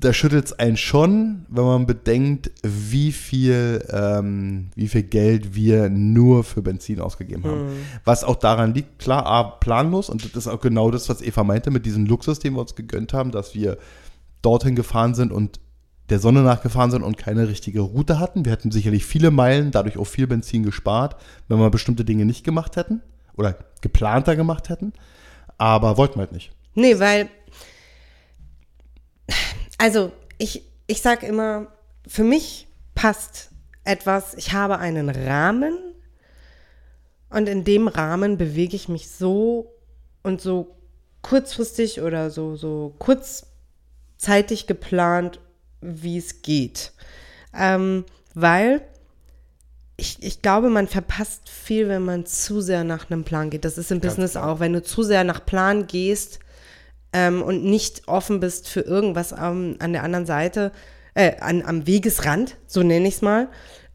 da schüttelt es einen schon, wenn man bedenkt, wie viel, ähm, wie viel Geld wir nur für Benzin ausgegeben haben. Was auch daran liegt, klar, A, planlos und das ist auch genau das, was Eva meinte, mit diesem Luxus, den wir uns gegönnt haben, dass wir dorthin gefahren sind und der Sonne nachgefahren sind und keine richtige Route hatten. Wir hätten sicherlich viele Meilen, dadurch auch viel Benzin gespart, wenn wir bestimmte Dinge nicht gemacht hätten oder geplanter gemacht hätten. Aber wollten wir halt nicht. Nee, weil, also ich, ich sag immer, für mich passt etwas, ich habe einen Rahmen und in dem Rahmen bewege ich mich so und so kurzfristig oder so, so kurzzeitig geplant, wie es geht. Ähm, weil ich, ich glaube, man verpasst viel, wenn man zu sehr nach einem Plan geht. Das ist im Ganz Business klar. auch. Wenn du zu sehr nach Plan gehst ähm, und nicht offen bist für irgendwas am, an der anderen Seite, äh, an, am Wegesrand, so nenne ich es mal,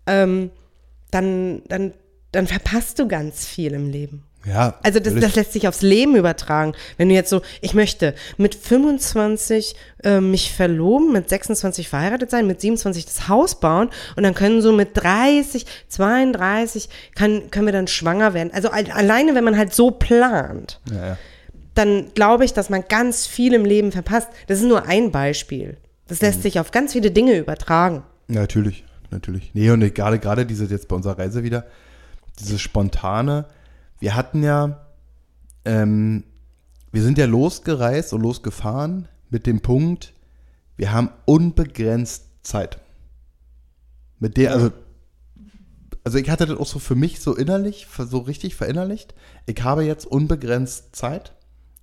ähm, dann, dann, dann verpasst du ganz viel im Leben. Ja, Also das, das lässt sich aufs Leben übertragen. Wenn du jetzt so, ich möchte mit 25 äh, mich verloben, mit 26 verheiratet sein, mit 27 das Haus bauen und dann können so mit 30, 32 kann, können wir dann schwanger werden. Also al- alleine, wenn man halt so plant, ja, ja. Dann glaube ich, dass man ganz viel im Leben verpasst. Das ist nur ein Beispiel. Das Mhm. lässt sich auf ganz viele Dinge übertragen. Natürlich, natürlich. Nee, und gerade, gerade diese jetzt bei unserer Reise wieder, dieses spontane, wir hatten ja, ähm, wir sind ja losgereist und losgefahren mit dem Punkt, wir haben unbegrenzt Zeit. Mit der, also, also ich hatte das auch so für mich so innerlich, so richtig verinnerlicht. Ich habe jetzt unbegrenzt Zeit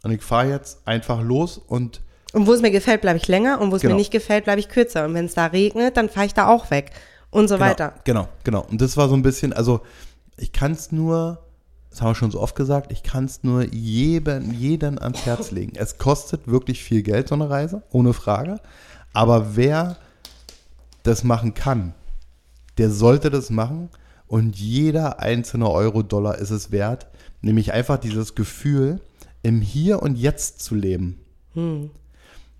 und ich fahre jetzt einfach los und Und wo es mir gefällt, bleibe ich länger und wo es Genau. mir nicht gefällt, bleibe ich kürzer. Und wenn es da regnet, dann fahre ich da auch weg und so genau, weiter. Genau, genau. Und das war so ein bisschen, also ich kann es nur, das haben wir schon so oft gesagt, ich kann es nur jedem, jeden ans Herz legen. Es kostet wirklich viel Geld, so eine Reise, ohne Frage. Aber wer das machen kann, der sollte das machen und jeder einzelne Euro-Dollar ist es wert. Nämlich einfach dieses Gefühl, im Hier und Jetzt zu leben.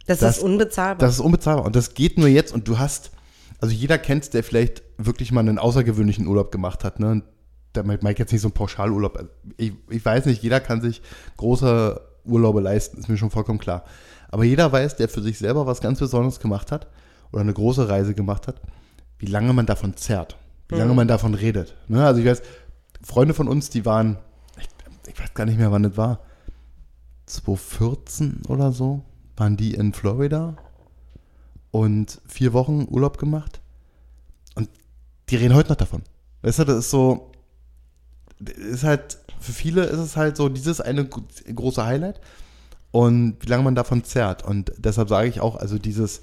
Das, Das- ist unbezahlbar. Das ist unbezahlbar. Und das geht nur jetzt. Und du hast, also jeder kennt der vielleicht wirklich mal einen außergewöhnlichen Urlaub gemacht hat. Ne? Und da meine ich jetzt nicht so einen Pauschalurlaub. Ich, ich weiß nicht, jeder kann sich große Urlaube leisten, ist mir schon vollkommen klar. Aber jeder weiß, der für sich selber was ganz Besonderes gemacht hat oder eine große Reise gemacht hat, wie lange man davon zerrt, wie lange man davon redet. Ne? Also ich weiß, Freunde von uns, die waren, ich, ich weiß gar nicht mehr, wann das war, 2014 oder so, waren die in Florida und vier Wochen Urlaub gemacht. Und die reden heute noch davon. Weißt du, das ist so, ist halt, für viele ist es halt so dieses eine gro- große Highlight und wie lange man davon zerrt. Und deshalb sage ich auch, also dieses,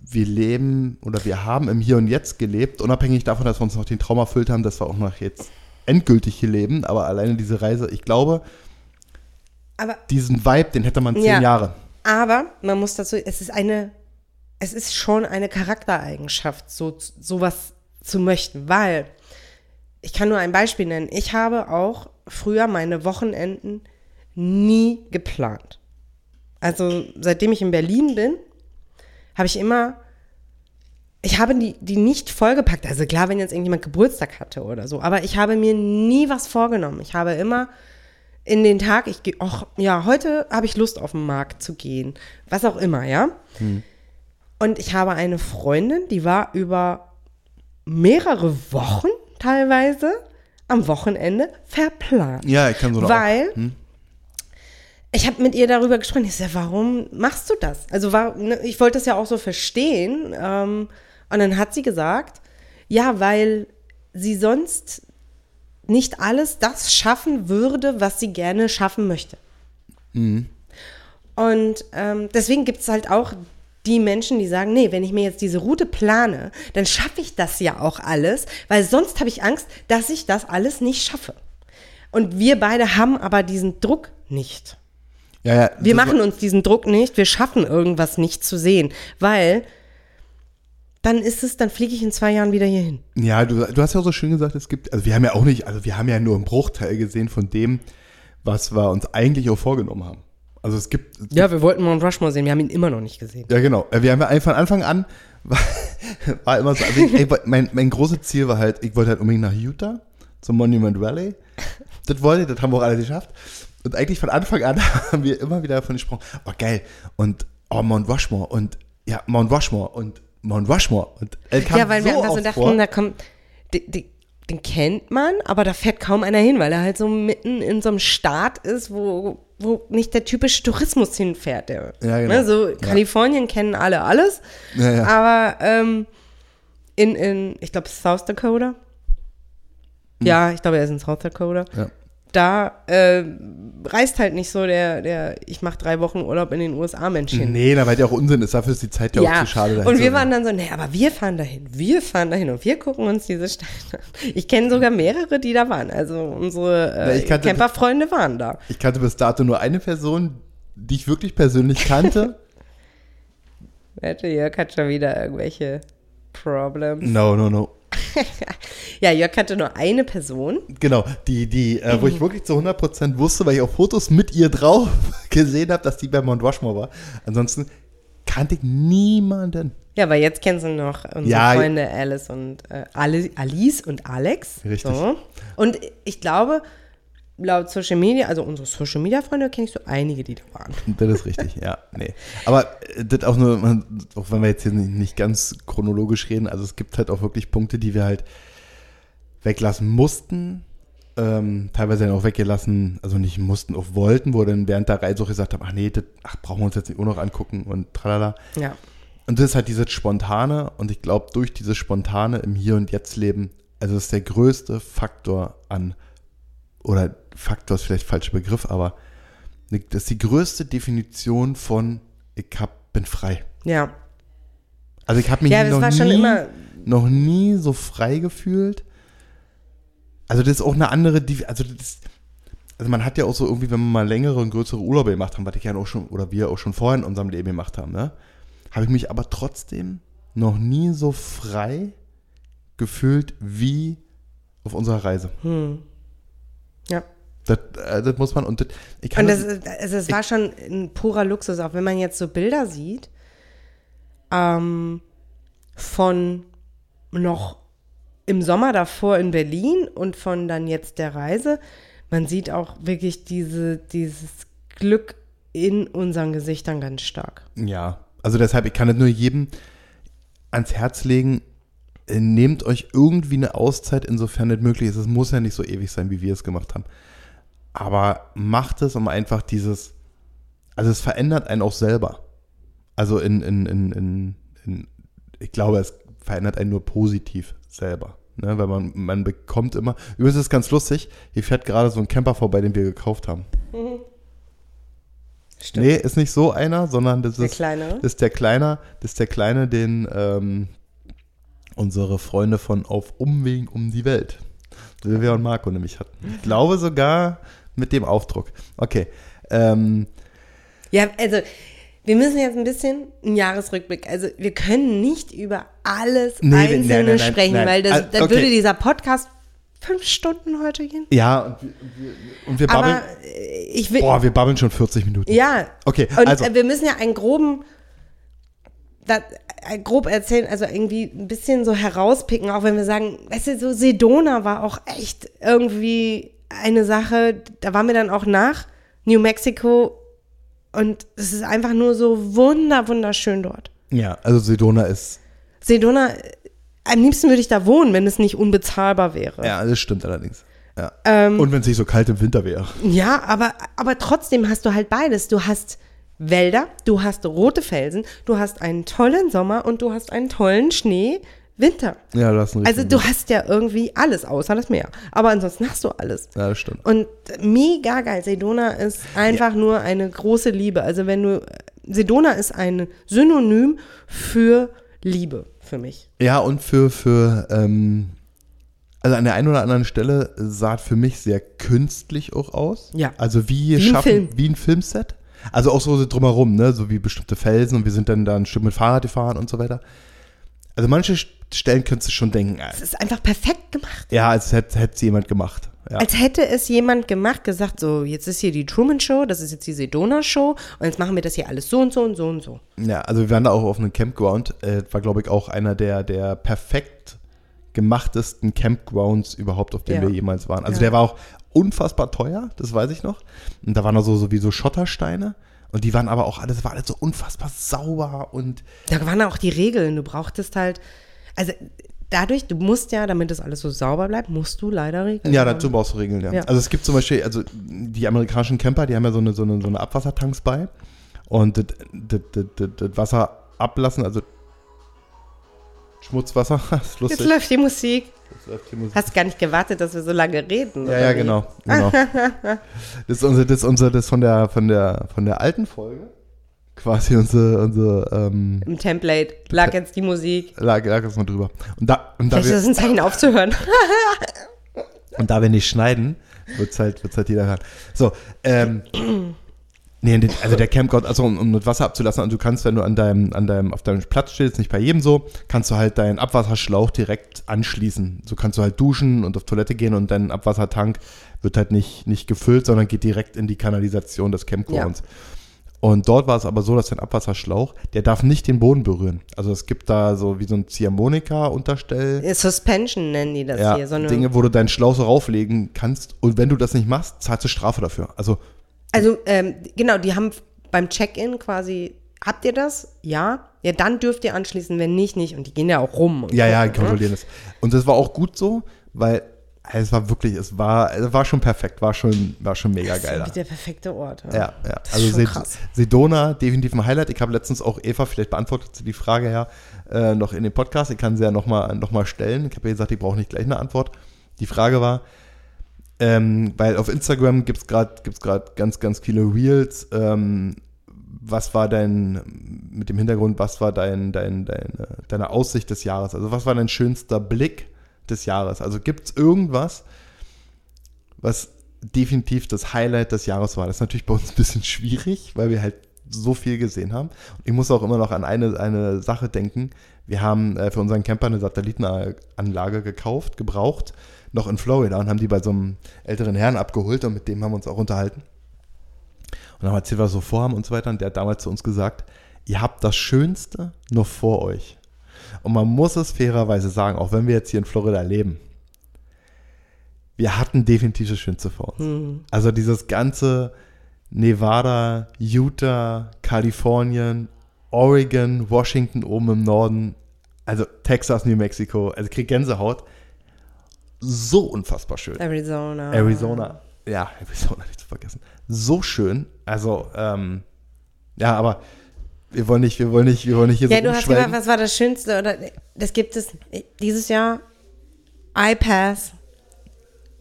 wir leben oder wir haben im Hier und Jetzt gelebt, unabhängig davon, dass wir uns noch den Traum erfüllt haben, dass wir auch noch jetzt endgültig hier leben, aber alleine diese Reise, ich glaube, Aber diesen Vibe, den hätte man zehn Ja. Jahre. Aber man muss dazu, es ist eine, es ist schon eine Charaktereigenschaft, so sowas zu möchten, weil ich kann nur ein Beispiel nennen. Ich habe auch früher meine Wochenenden nie geplant. Also seitdem ich in Berlin bin, habe ich immer, ich habe die, die nicht vollgepackt. Also klar, wenn jetzt irgendjemand Geburtstag hatte oder so, aber ich habe mir nie was vorgenommen. Ich habe immer in den Tag, ich gehe, ach ja, heute habe ich Lust auf den Markt zu gehen. Was auch immer, ja. Und ich habe eine Freundin, die war über mehrere Wochen teilweise am Wochenende verplant. Ja, ich kann so Weil Hm? ich habe mit ihr darüber gesprochen. Ich sage, warum machst du das? Also war, ne, ich wollte das ja auch so verstehen. Ähm, und dann hat sie gesagt, ja, weil sie sonst nicht alles das schaffen würde, was sie gerne schaffen möchte. Und ähm, deswegen gibt es halt auch die Menschen, die sagen, nee, wenn ich mir jetzt diese Route plane, dann schaffe ich das ja auch alles, weil sonst habe ich Angst, dass ich das alles nicht schaffe. Und wir beide haben aber diesen Druck nicht. Ja, ja, Wir machen uns diesen Druck nicht, wir schaffen irgendwas nicht zu sehen, weil dann ist es, dann fliege ich in zwei Jahren wieder hier hin. Ja, du, du hast ja auch so schön gesagt, es gibt, also wir haben ja auch nicht, also wir haben ja nur einen Bruchteil gesehen von dem, was wir uns eigentlich auch vorgenommen haben. Also es gibt, Ja, wir wollten Mount Rushmore sehen, wir haben ihn immer noch nicht gesehen. ja genau, wir haben ja einfach von Anfang an, war, war immer so, also ich, ey, mein, mein großes Ziel war halt, ich wollte halt unbedingt nach Utah, zum Monument Valley. Das wollte ich, das haben wir auch alle geschafft. Und eigentlich von Anfang an haben wir immer wieder davon gesprochen, oh geil, und oh, Mount Rushmore und ja, Mount Rushmore und Mount Rushmore. Und es kam Ja, weil wir so einfach so dachten, vor. da kommt, die, die, den kennt man, aber da fährt kaum einer hin, weil er halt so mitten in so einem Staat ist, wo, wo nicht der typische Tourismus hinfährt. Der, Ja, genau. ne, so Ja. Kalifornien kennen alle alles, Ja, ja. aber ähm, in, in, ich glaube, South Dakota. Ja, ich glaube, er ist in South Dakota. Ja. Da äh, reist halt nicht so der, der ich mache drei Wochen Urlaub in den USA Mensch hin. Nee, na, weil der auch Unsinn ist, dafür ist die Zeit ja, auch zu schade. dahin und wir waren dann so, nee, aber wir fahren dahin, wir fahren dahin und wir gucken uns diese Stadt an. Ich kenne sogar mehrere, die da waren. Also unsere Na, äh, ich kannte- Camperfreunde waren da. Ich kannte bis dato nur eine Person, die ich wirklich persönlich kannte. Wette, Jörg hat schon wieder irgendwelche Problems. no, no, no. Ja, Jörg hatte nur eine Person. Genau, die, die, äh, Mhm. wo ich wirklich zu 100% wusste, weil ich auf Fotos mit ihr drauf gesehen habe, dass die bei Mount Rushmore war. Ansonsten kannte ich niemanden. Ja, aber jetzt kennst du noch unsere Ja, Freunde Alice und äh, Ali- Alice und Alex. Richtig. So. Und ich glaube, laut Social Media, also unsere Social Media Freunde, kenne ich so einige, die da waren. Das ist richtig, ja, nee. Aber äh, das auch nur, auch wenn wir jetzt hier nicht, ganz chronologisch reden, also es gibt halt auch wirklich Punkte, die wir halt weglassen mussten, ähm, teilweise dann auch weggelassen, also nicht mussten, auch wollten, wo dann während der Reise auch gesagt haben, ach nee, das ach, brauchen wir uns jetzt nicht auch noch angucken und tralala. Ja. Und das ist halt dieses Spontane und ich glaube, durch dieses Spontane im Hier und Jetzt leben, also das ist der größte Faktor an, oder Faktor ist vielleicht falscher Begriff, aber das ist die größte Definition von ich hab, bin frei. Ja. Also ich habe mich Ja, noch, nie, noch nie so frei gefühlt. Also das ist auch eine andere, also das, also man hat ja auch so irgendwie, wenn man mal längere und größere Urlaube gemacht haben, was ich ja auch schon, oder wir auch schon vorher in unserem Leben gemacht haben, ne? Habe ich mich aber trotzdem noch nie so frei gefühlt wie auf unserer Reise. Ja. Das, äh, das muss man, und das, ich kann Und das, das, also es war schon ein purer Luxus, auch wenn man jetzt so Bilder sieht ähm, von noch im Sommer davor in Berlin und von dann jetzt der Reise. Man sieht auch wirklich diese, dieses Glück in unseren Gesichtern ganz stark. Ja, also deshalb, ich kann es nur jedem ans Herz legen, nehmt euch irgendwie eine Auszeit, insofern es möglich ist. Es muss ja nicht so ewig sein, wie wir es gemacht haben. Aber macht es, um einfach dieses, also es verändert einen auch selber. Also in, in, in, in, in ich glaube, es verändert einen nur positiv selber. Ne, weil man, man bekommt immer, übrigens ist es ganz lustig, hier fährt gerade so ein Camper vorbei, den wir gekauft haben. Stimmt. Nee, ist nicht so einer, sondern das Der ist, Kleinere? das ist der Kleine, das ist der Kleine, den ähm, unsere Freunde von Auf Umwegen um die Welt, Silvia und Marco nämlich hatten. Ich glaube sogar mit dem Aufdruck. Okay. Ähm, Ja, also wir müssen jetzt ein bisschen einen Jahresrückblick. Also wir können nicht über alles Nee, Einzelne nein, nein, sprechen, nein. weil das, Also, dann okay. würde dieser Podcast fünf Stunden heute gehen. ja, und wir, und wir, babbeln. Äh, will. Boah, wir babbeln schon 40 Minuten. Ja. Okay, Und also. äh, wir müssen ja einen groben, da, äh, grob erzählen, also irgendwie ein bisschen so herauspicken, auch wenn wir sagen, weißt du, so Sedona war auch echt irgendwie eine Sache, da waren wir dann auch nach New Mexico und es ist einfach nur so wunder, wunderschön dort. Ja, also Sedona ist, Sedona, äh, am liebsten würde ich da wohnen, wenn es nicht unbezahlbar wäre. ja, das stimmt allerdings. Ja. Ähm, und wenn es nicht so kalt im Winter wäre. Ja, aber, aber trotzdem hast du halt beides. Du hast Wälder, du hast rote Felsen, du hast einen tollen Sommer und du hast einen tollen Schnee Winter. Ja, du hast Also du hast ja irgendwie alles, außer das Meer. Aber ansonsten hast du alles. Ja, das stimmt. Und mega geil. Sedona ist einfach nur eine große Liebe. Also wenn du, Sedona ist ein Synonym für Liebe für mich. Ja, und für, für ähm, Also an der einen oder anderen Stelle sah es für mich sehr künstlich auch aus. Ja. Also wie, Wie ein schaffen, Film. wie ein Filmset. Also auch so drumherum, ne? So wie bestimmte Felsen und wir sind dann da ein Stück mit Fahrrad gefahren und so weiter. Also manche Stellen könntest du schon denken, äh, Es ist einfach perfekt gemacht. ja, als hätte es jemand gemacht. Ja. Als hätte es jemand gemacht, gesagt, so, jetzt ist hier die Truman Show, das ist jetzt die Sedona Show und jetzt machen wir das hier alles so und so und so und so. Ja, also wir waren da auch auf einem Campground. Äh, war, glaube ich, auch einer der, der perfekt gemachtesten Campgrounds überhaupt, auf dem Ja. wir jemals waren. Also Ja. der war auch unfassbar teuer, das weiß ich noch. Und da waren noch so, so wie so Schottersteine. Und die waren aber auch alles, war alles so unfassbar sauber und Da waren auch die Regeln. Du brauchtest halt, also dadurch, du musst ja, damit das alles so sauber bleibt, musst du leider Regeln. Ja, dazu brauchst du Regeln, ja. Ja. Also es gibt zum Beispiel, also die amerikanischen Camper, die haben ja so eine, so eine, so eine Abwassertanks bei. Und das, das, das, das, das Wasser ablassen, also Schmutzwasser, ist Jetzt lustig. läuft die Musik. Das läuft hier Musik. Hast gar nicht gewartet, dass wir so lange reden. Ja, ja, wie? genau. genau. Das ist unser, das ist unser, das von der, von der, von der alten Folge. Quasi unsere, unsere, ähm, Im Template lag jetzt die Musik. lag, lag das mal drüber. Und da, und da, Vielleicht ist wir, das ein Zeichen aufzuhören. und da wir nicht schneiden, wird's halt, wird's halt jeder hören. So, ähm, nee, also der Campground, also um, um das Wasser abzulassen, also du kannst, wenn du an deinem, an deinem, auf deinem Platz stehst, nicht bei jedem so, kannst du halt deinen Abwasserschlauch direkt anschließen. So kannst du halt duschen und auf Toilette gehen und dein Abwassertank wird halt nicht, nicht gefüllt, sondern geht direkt in die Kanalisation des Campgrounds. Und dort war es aber so, dass dein Abwasserschlauch, der darf nicht den Boden berühren. Also es gibt da so wie so ein Ziehharmonika-Unterstell. Suspension nennen die das Ja, hier. So eine, Dinge, wo du deinen Schlauch so rauflegen kannst. Und wenn du das nicht machst, zahlst du Strafe dafür. Also Also, ähm, genau, die haben beim Check-in quasi, habt ihr das? Ja. Ja, dann dürft ihr anschließen, wenn nicht, nicht. Und die gehen ja auch rum. Und Ja, ja, ne? kontrollieren das. Und das war auch gut so, weil äh, es war wirklich, es war, es war schon perfekt, war schon, war schon mega Das ist geil. der perfekte Ort. Ja, ja. Ist Also schon Se krass. Sedona, definitiv ein Highlight. Ich habe letztens auch Eva, vielleicht beantwortet sie die Frage ja äh, noch in dem Podcast. Ich kann sie ja nochmal noch mal stellen. Ich habe ihr gesagt, ich brauche nicht gleich eine Antwort. Die Frage war, ähm, weil auf Instagram gibt es gerade gibt's ganz, ganz viele Reels. Ähm, was war dein, mit dem Hintergrund, was war dein, dein, deine, deine Aussicht des Jahres? Also was war dein schönster Blick des Jahres? Also gibt es irgendwas, was definitiv das Highlight des Jahres war? Das ist natürlich bei uns ein bisschen schwierig, weil wir halt so viel gesehen haben. Und ich muss auch immer noch an eine, eine Sache denken. Wir haben äh, für unseren Camper eine Satellitenanlage gekauft, gebraucht, noch in Florida und haben die bei so einem älteren Herrn abgeholt und mit dem haben wir uns auch unterhalten. Und haben erzählt, was wir so vorhaben und so weiter. Und der hat damals zu uns gesagt, ihr habt das Schönste noch vor euch. Und man muss es fairerweise sagen, auch wenn wir jetzt hier in Florida leben, wir hatten definitiv das Schönste vor uns. Also dieses ganze Nevada, Utah, Kalifornien, Oregon, Washington oben im Norden, also Texas, New Mexico, also ich krieg Gänsehaut. So unfassbar schön. Arizona. Arizona, ja, Arizona nicht zu vergessen. So schön. Also, ähm, ja, aber wir wollen nicht, wir wollen nicht, wir wollen nicht hier Ja, so du hast gesagt, was war das Schönste? Oder das gibt es dieses Jahr. iPass.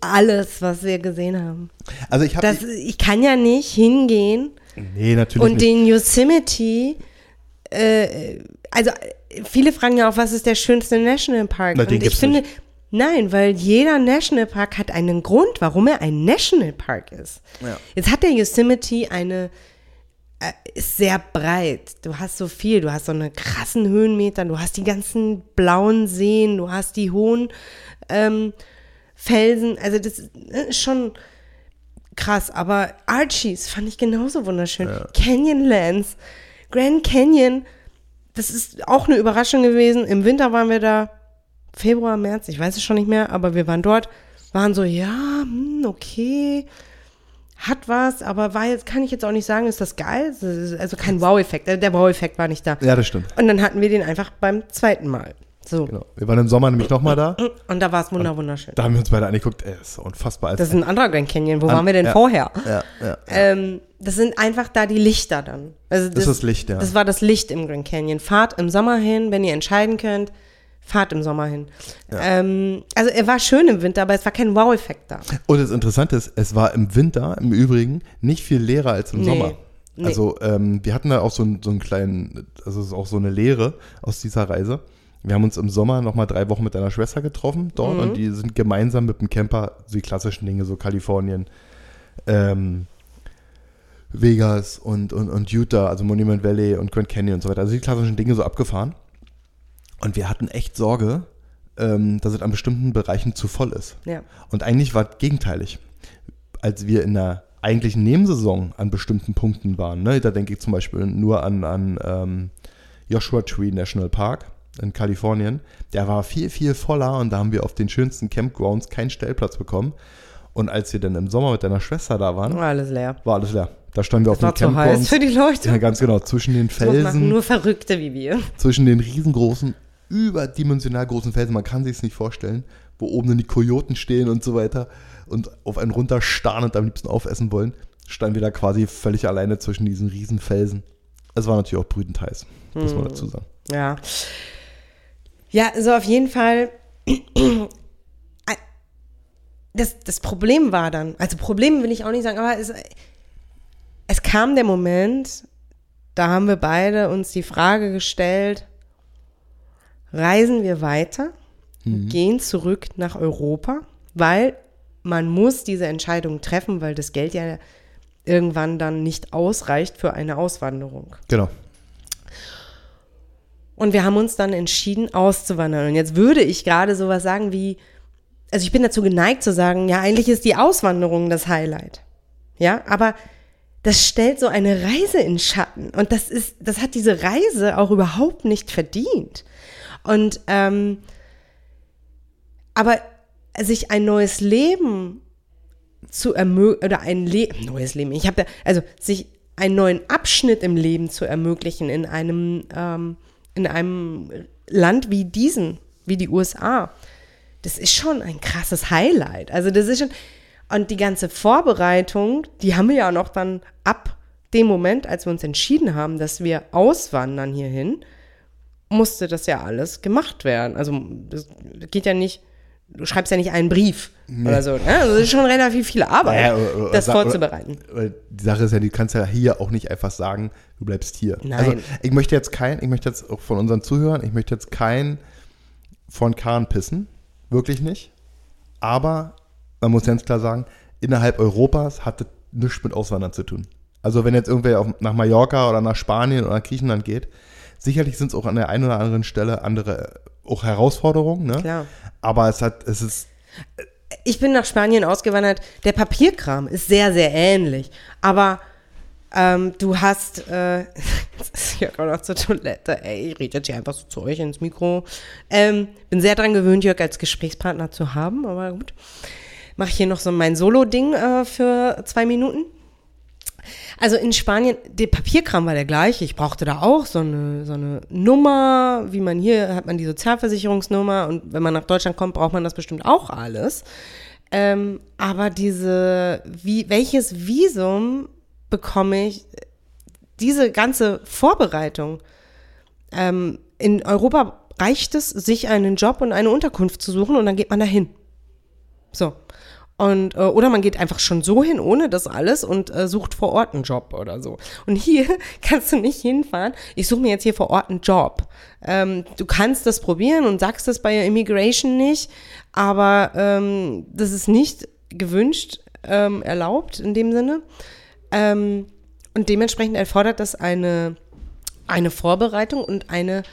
Alles, was wir gesehen haben. Also ich habe, ich kann ja nicht hingehen nee, natürlich und nicht. den Yosemite, äh, also äh, viele fragen ja auch, was ist der schönste Nationalpark? Na, und ich finde, nicht. Nein, weil jeder Nationalpark hat einen Grund, warum er ein Nationalpark ist. Ja. Jetzt hat der Yosemite eine, äh, ist sehr breit. Du hast so viel, du hast so eine krassen Höhenmeter, du hast die ganzen blauen Seen, du hast die hohen ähm, Felsen, also das ist schon krass, aber Archies fand ich genauso wunderschön. Canyonlands, Grand Canyon, das ist auch eine Überraschung gewesen. Im Winter waren wir da, Februar, März, ich weiß es schon nicht mehr, aber wir waren dort, waren so, ja, hm, okay, hat was, aber war jetzt, kann ich jetzt auch nicht sagen, ist das geil? Das Also kein Wow-Effekt, äh, der Wow-Effekt war nicht da. ja, das stimmt. Und dann hatten wir den einfach beim zweiten Mal. So. Genau. Wir waren im Sommer nämlich nochmal da. Und da war es wunder wunderschön. Da haben wir uns beide angeguckt. Ey, das ist unfassbar. Das ist ein anderer Grand Canyon. Wo An- waren wir denn ja. vorher? ja, ja. Ähm, das sind einfach da die Lichter dann. Also Das ist das Licht, ja. Das war das Licht im Grand Canyon. Fahrt im Sommer hin, wenn ihr entscheiden könnt. Fahrt im Sommer hin. Ähm, also er war schön im Winter, aber es war kein Wow-Effekt da. Und das Interessante ist, es war im Winter im Übrigen nicht viel leerer als im Nee, Sommer. nee. Also ähm, wir hatten da auch so, einen- so einen kleinen, also es ist auch so eine Lehre aus dieser Reise. wir haben uns im Sommer nochmal drei Wochen mit deiner Schwester getroffen dort Mhm. und die sind gemeinsam mit dem Camper so die klassischen Dinge, so Kalifornien, ähm, Vegas und, und, und Utah, also Monument Valley und Grand Canyon und so weiter. Also die klassischen Dinge so abgefahren. Und wir hatten echt Sorge, ähm, dass es an bestimmten Bereichen zu voll ist. Ja. Und eigentlich war es gegenteilig. Als wir in der eigentlichen Nebensaison an bestimmten Punkten waren, ne, da denke ich zum Beispiel nur an, an ähm, Joshua Tree National Park in Kalifornien, der war viel, viel voller und da haben wir auf den schönsten Campgrounds keinen Stellplatz bekommen. Und als wir dann im Sommer mit deiner Schwester da waren, War alles leer. war alles leer. Da standen wir auf War den zu heiß für die Leute. Ja, ganz genau, zwischen den Das machen Felsen, nur Verrückte wie wir. zwischen den riesengroßen, überdimensional großen Felsen, man kann sich es nicht vorstellen, wo oben dann die Kojoten stehen und so weiter und auf einen runterstarren und am liebsten aufessen wollen, standen wir da quasi völlig alleine zwischen diesen riesen Felsen. Es war natürlich auch brütend heiß, muss Hm. man dazu sagen. Ja. Ja, so auf jeden Fall. Das, das Problem war dann, also Problem will ich auch nicht sagen, aber es, es kam der Moment, da haben wir beide uns die Frage gestellt, reisen wir weiter, gehen zurück nach Europa, weil man muss diese Entscheidung treffen, weil das Geld ja irgendwann dann nicht ausreicht für eine Auswanderung. Genau. Und wir haben uns dann entschieden, auszuwandern. Und jetzt würde ich gerade sowas sagen wie, also ich bin dazu geneigt zu sagen, ja, eigentlich ist die Auswanderung das Highlight. Ja, aber das stellt so eine Reise in Schatten. Und das ist, das hat diese Reise auch überhaupt nicht verdient. Und, ähm, aber sich ein neues Leben zu ermöglichen, oder ein Le neues Leben, ich habe da, also sich einen neuen Abschnitt im Leben zu ermöglichen in einem, ähm, in einem Land wie diesen, wie die USA, das ist schon ein krasses Highlight. Also das ist schon, und die ganze Vorbereitung, die haben wir ja noch dann ab dem Moment, als wir uns entschieden haben, dass wir auswandern hierhin, musste das ja alles gemacht werden. Also das geht ja nicht, du schreibst ja nicht einen Brief oder so. Ne? Also das ist schon relativ viel Arbeit, Naja, oder- oder- das oder- vorzubereiten. Weil die Sache ist ja, du kannst ja hier auch nicht einfach sagen, du bleibst hier. Nein. Also ich möchte jetzt kein, ich möchte jetzt auch von unseren Zuhörern, ich möchte jetzt kein von Kahn pissen, wirklich nicht. Aber man muss ganz klar sagen, innerhalb Europas hat das nichts mit Auswandern zu tun. Also wenn jetzt irgendwer auf, nach Mallorca oder nach Spanien oder Griechenland geht, sicherlich sind es auch an der einen oder anderen Stelle andere auch Herausforderungen, ne? Klar. Aber es hat, es ist Ich bin nach Spanien ausgewandert. Der Papierkram ist sehr, sehr ähnlich. Aber ähm, du hast, äh, Jörg auch noch zur Toilette, ey, ich rede jetzt hier einfach so zu euch ins Mikro. Ähm, bin sehr daran gewöhnt, Jörg als Gesprächspartner zu haben, aber gut. Mache hier noch so mein Solo-Ding äh, für zwei Minuten. Also in Spanien, der Papierkram war der gleiche. Ich brauchte da auch so eine, so eine Nummer, wie man hier hat man die Sozialversicherungsnummer und wenn man nach Deutschland kommt, braucht man das bestimmt auch alles. Ähm, aber diese, wie, welches Visum bekomme ich? Diese ganze Vorbereitung. Ähm, in Europa reicht es, sich einen Job und eine Unterkunft zu suchen und dann geht man dahin. So. Und, äh, oder man geht einfach schon so hin, ohne das alles und äh, sucht vor Ort einen Job oder so. Und hier kannst du nicht hinfahren, ich suche mir jetzt hier vor Ort einen Job. Ähm, du kannst das probieren und sagst das bei Immigration nicht, aber ähm, das ist nicht gewünscht, ähm, erlaubt in dem Sinne. Ähm, und dementsprechend erfordert das eine, eine Vorbereitung und eine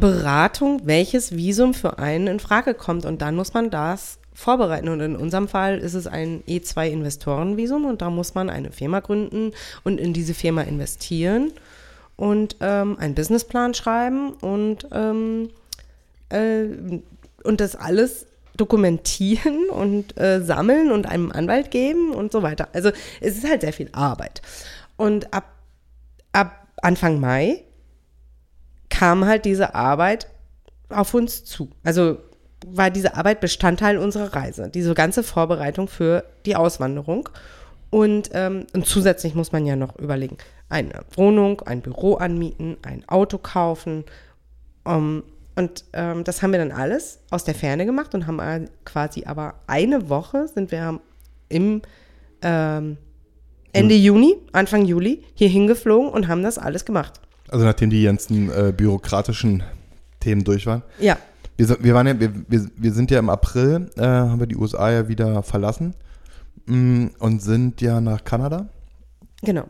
Beratung, welches Visum für einen in Frage kommt. Und dann muss man das vorbereiten. Und in unserem Fall ist es ein E2-Investorenvisum und da muss man eine Firma gründen und in diese Firma investieren und ähm, einen Businessplan schreiben und, ähm, äh, und das alles dokumentieren und äh, sammeln und einem Anwalt geben und so weiter. Also es ist halt sehr viel Arbeit. Und ab, ab Anfang Mai kam halt diese Arbeit auf uns zu. Also war diese Arbeit Bestandteil unserer Reise, diese ganze Vorbereitung für die Auswanderung. Und, ähm, und zusätzlich muss man ja noch überlegen, eine Wohnung, ein Büro anmieten, ein Auto kaufen. Um, und ähm, das haben wir dann alles aus der Ferne gemacht und haben quasi aber eine Woche sind wir im ähm, Ende Juni, Anfang Juli hier hingeflogen und haben das alles gemacht. Also nachdem die ganzen äh, bürokratischen Themen durch waren. Ja. Wir, sind- wir, waren ja, wir, wir, wir sind ja im April, äh, haben wir die USA ja wieder verlassen mm, und sind ja nach Kanada Genau.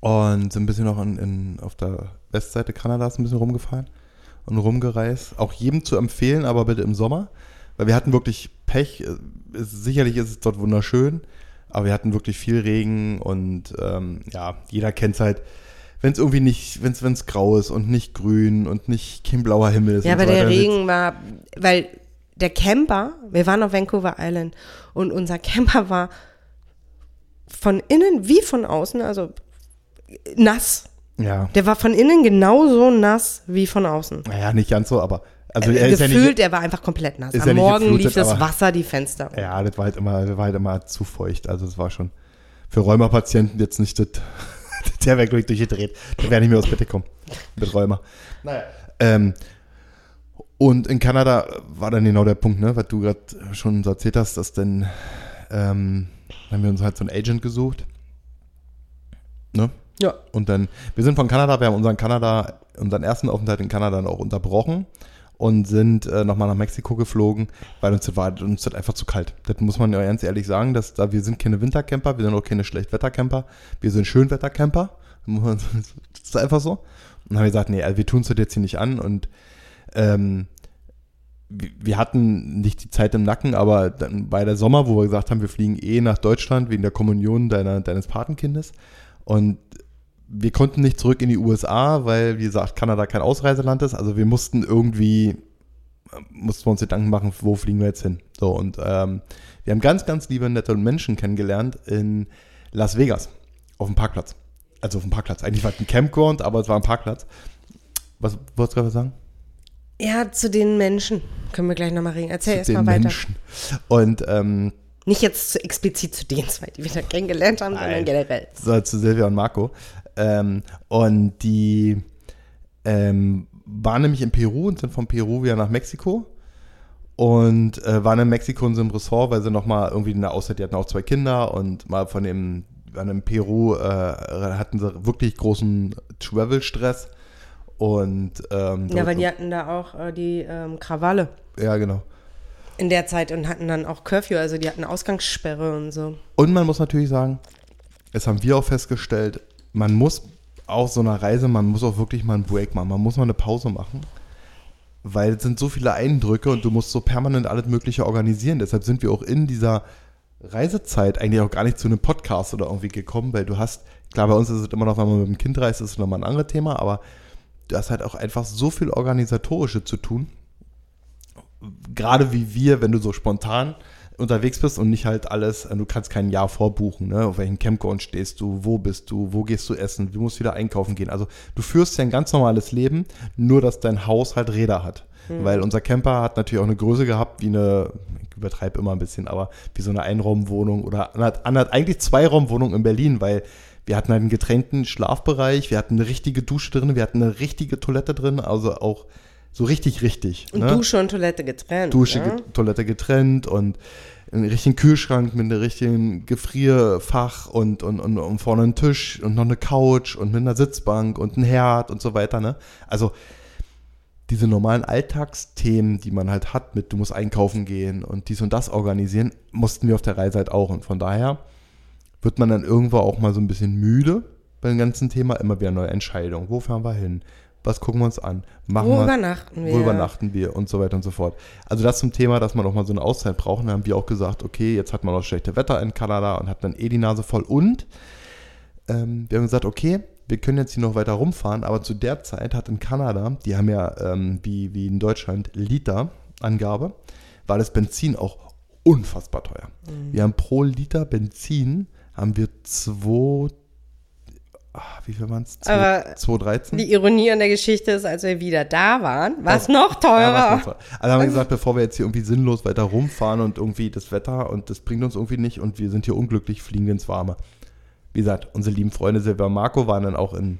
und sind ein bisschen noch in, in, auf der Westseite Kanadas ein bisschen rumgefahren und rumgereist. Auch jedem zu empfehlen, aber bitte im Sommer, weil wir hatten wirklich Pech. Es, sicherlich ist es dort wunderschön, aber wir hatten wirklich viel Regen und ähm, ja, jeder kennt es halt, wenn es irgendwie nicht, wenn es grau ist und nicht grün und nicht kein blauer Himmel ist. Ja, aber so der Regen war, weil der Camper, wir waren auf Vancouver Island und unser Camper war von innen wie von außen, also nass. Ja, Der war von innen genauso nass wie von außen. naja, nicht ganz so, aber also er ist ja Gefühlt, nicht, er war einfach komplett nass. Am Morgen lief das Wasser die Fenster. Ja, das war halt immer, das war halt immer zu feucht. Also es war schon für Rheumapatienten jetzt nicht das. Der wäre gleich durchgedreht. Der wäre nicht mehr aus Bett gekommen. Mit Rheuma. Naja. Ähm, und in Kanada war dann genau der Punkt, ne, was du gerade schon so erzählt hast, dass dann ähm, haben wir uns halt so einen Agent gesucht. Ne? Ja. Und dann, wir sind von Kanada, wir haben unseren Kanada, unseren ersten Aufenthalt in Kanada dann auch unterbrochen und sind äh, nochmal nach Mexiko geflogen, weil uns das war uns das einfach zu kalt. Das muss man ja ganz ehrlich sagen, dass da wir sind keine Wintercamper, wir sind auch keine Schlechtwettercamper, wir sind Schönwettercamper. Das ist einfach so. Und dann haben wir gesagt, nee, also wir tun es jetzt hier nicht an und ähm, wir wir hatten nicht die Zeit im Nacken, aber dann bei der Sommer, wo wir gesagt haben, wir fliegen eh nach Deutschland wegen der Kommunion deiner, deines Patenkindes. Und wir konnten nicht zurück in die USA, weil, wie gesagt, Kanada kein Ausreiseland ist. Also wir mussten irgendwie, mussten wir uns Gedanken machen, wo fliegen wir jetzt hin. So, und ähm, wir haben ganz, ganz liebe, nette Menschen kennengelernt in Las Vegas, auf dem Parkplatz. Also auf dem Parkplatz. Eigentlich war es ein Campground, aber es war ein Parkplatz. Was wolltest du gerade sagen? Ja, zu den Menschen können wir gleich nochmal reden. Erzähl Zu erst mal den weiter. Menschen. Und ähm, Nicht jetzt explizit zu den zwei, die wir da kennengelernt haben, sondern Nein. generell. so, zu Silvia und Marco. Ähm, und die ähm, waren nämlich in Peru und sind von Peru wieder nach Mexiko. Und äh, waren in Mexiko in so einem Ressort, weil sie nochmal irgendwie in der Auszeit, die hatten auch zwei Kinder und mal von dem, waren in Peru, äh, hatten sie wirklich großen Travel-Stress. Und ähm, Ja, weil die hatten da auch äh, die ähm, Krawalle ja, genau. in der Zeit und hatten dann auch Curfew, also die hatten Ausgangssperre und so. Und man muss natürlich sagen, das haben wir auch festgestellt, man muss auf so einer Reise, man muss auch wirklich mal einen Break machen, man muss mal eine Pause machen, weil es sind so viele Eindrücke und du musst so permanent alles Mögliche organisieren. Deshalb sind wir auch in dieser Reisezeit eigentlich auch gar nicht zu einem Podcast oder irgendwie gekommen, weil du hast, klar, bei uns ist es immer noch, wenn man mit dem Kind reist, ist es nochmal ein anderes Thema, aber du hast halt auch einfach so viel Organisatorische zu tun. Gerade wie wir, wenn du so spontan unterwegs bist und nicht halt alles, äh, du kannst kein Jahr vorbuchen, ne? auf welchem Campground stehst du, wo bist du, wo gehst du essen, du musst wieder einkaufen gehen. Also du führst ja ein ganz normales Leben, nur dass dein Haus halt Räder hat. Weil unser Camper hat natürlich auch eine Größe gehabt, wie eine, ich übertreibe immer ein bisschen, aber wie so eine Einraumwohnung oder anderth- eigentlich Zweiraumwohnung in Berlin, weil wir hatten halt einen getränkten Schlafbereich, wir hatten eine richtige Dusche drin, wir hatten eine richtige Toilette drin, also auch so richtig, richtig. Und ne? Dusche und Toilette getrennt. Dusche, ne? Toilette getrennt und einen richtigen Kühlschrank mit einem richtigen Gefrierfach und, und, und, und vorne einen Tisch und noch eine Couch und mit einer Sitzbank und ein Herd und so weiter. Ne? Also diese normalen Alltagsthemen, die man halt hat, mit du musst einkaufen gehen und dies und das organisieren, mussten wir auf der Reise halt auch. Und von daher wird man dann irgendwo auch mal so ein bisschen müde beim ganzen Thema. Immer wieder neue Entscheidungen. Wo fahren wir hin? Was gucken wir uns an? Machen Wo wir, übernachten wir? wo übernachten wir und so weiter und so fort. Also das zum Thema, dass man auch mal so eine Auszeit braucht. Und dann haben wir auch gesagt, okay, jetzt hat man auch schlechte Wetter in Kanada und hat dann eh die Nase voll. Und ähm, wir haben gesagt, okay, wir können jetzt hier noch weiter rumfahren, aber zu der Zeit hat in Kanada, die haben ja ähm, wie, wie in Deutschland Liter-Angabe, war das Benzin auch unfassbar teuer. Wir haben pro Liter Benzin haben wir 2, ah, wie viel waren es? Aber 2,13? Die Ironie an der Geschichte ist, als wir wieder da waren, war es Ja. noch Ja, teurer. was noch so. Also haben wir gesagt, bevor wir jetzt hier irgendwie sinnlos weiter rumfahren und irgendwie das Wetter und das bringt uns irgendwie nicht und wir sind hier unglücklich, fliegen wir ins Warme. Wie gesagt, unsere lieben Freunde Silvia und Marco waren dann auch in,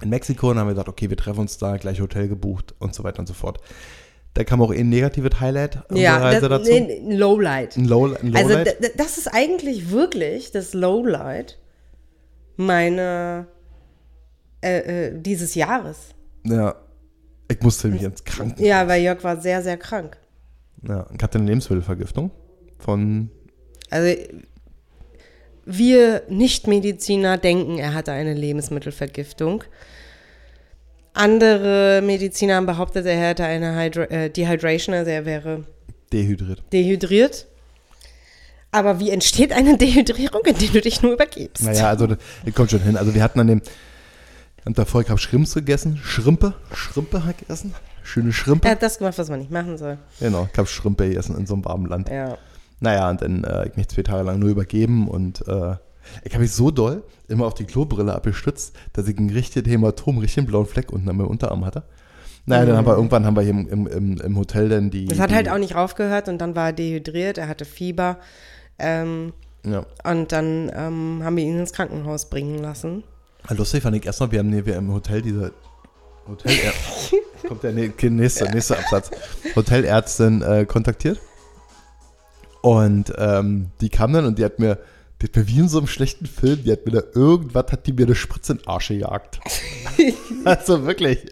in Mexiko und haben gesagt, okay, wir treffen uns da, gleich Hotel gebucht und so weiter und so fort. Da kam auch ein negatives Highlight ja, Reise das, dazu. ein Lowlight. Ein, Low, ein Also Lowlight. d- das ist eigentlich wirklich das Lowlight meiner äh, äh, dieses Jahres. ja. Ich musste mich ins Krankenhaus. Ja, weil Jörg war sehr, sehr krank. Ja, ich hatte eine Lebensmittelvergiftung von, Also wir Nichtmediziner denken, er hatte eine Lebensmittelvergiftung. Andere Mediziner haben behauptet, er hätte eine Hydra äh, Dehydration, also er wäre dehydriert. dehydriert. Aber wie entsteht eine Dehydrierung, indem du dich nur übergibst? Naja, also das kommt schon hin. Also wir hatten an dem, am Tag vorher, ich habe Schrimps gegessen. Schrimpe, Schrimpe ich gegessen. Schöne Schrimpe. Er hat das gemacht, was man nicht machen soll. Genau, ich habe Schrimpe gegessen in so einem warmen Land. Ja. Naja, und dann äh, ich mich zwei Tage lang nur übergeben und äh, ich habe mich so doll immer auf die Klobrille abgestützt, dass ich ein richtiges Hämatom, richtig einen blauen Fleck unten an meinem Unterarm hatte. Naja, dann haben wir irgendwann haben wir hier im, im, im, Hotel dann die. Das hat die, halt auch nicht aufgehört und dann war er dehydriert, er hatte Fieber. Ähm, Ja. und dann ähm, haben wir ihn ins Krankenhaus bringen lassen. Ah, Lustig fand ich erstmal, wir haben wir im Hotel diese Hotel kommt der nä- nächste, nächste Absatz. Hotelärztin äh, kontaktiert. Und ähm, die kam dann und die hat mir, hat mir wie in so einem schlechten Film, die hat mir da irgendwas, hat die mir eine Spritze in den Arsch gejagt. also wirklich.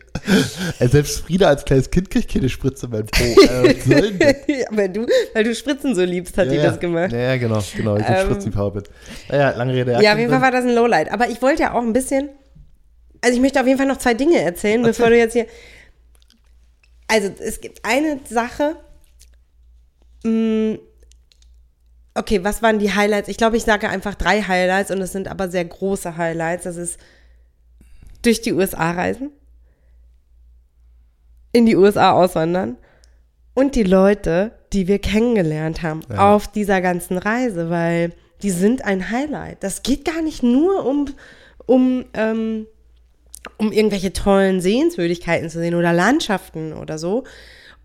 Selbst Frieda als kleines Kind kriegt keine Spritze mehr. Äh, das? ja, weil du, weil du Spritzen so liebst, hat die das gemacht. Ja, ja, genau, genau. Ich bin Ähm, Spritzliebhaber bin. Naja, lange Rede. Ja, auf jeden Fall war das ein Lowlight. Aber ich wollte ja auch ein bisschen. Also ich möchte auf jeden Fall noch zwei Dinge erzählen, bevor du jetzt hier. Also es gibt eine Sache. Mm, Okay, was waren die Highlights? Ich glaube, ich sage einfach drei Highlights und es sind aber sehr große Highlights. Das ist durch die USA reisen, in die USA auswandern und die Leute, die wir kennengelernt haben Ja. auf dieser ganzen Reise, weil die sind ein Highlight. Das geht gar nicht nur um, um, ähm, um irgendwelche tollen Sehenswürdigkeiten zu sehen oder Landschaften oder so.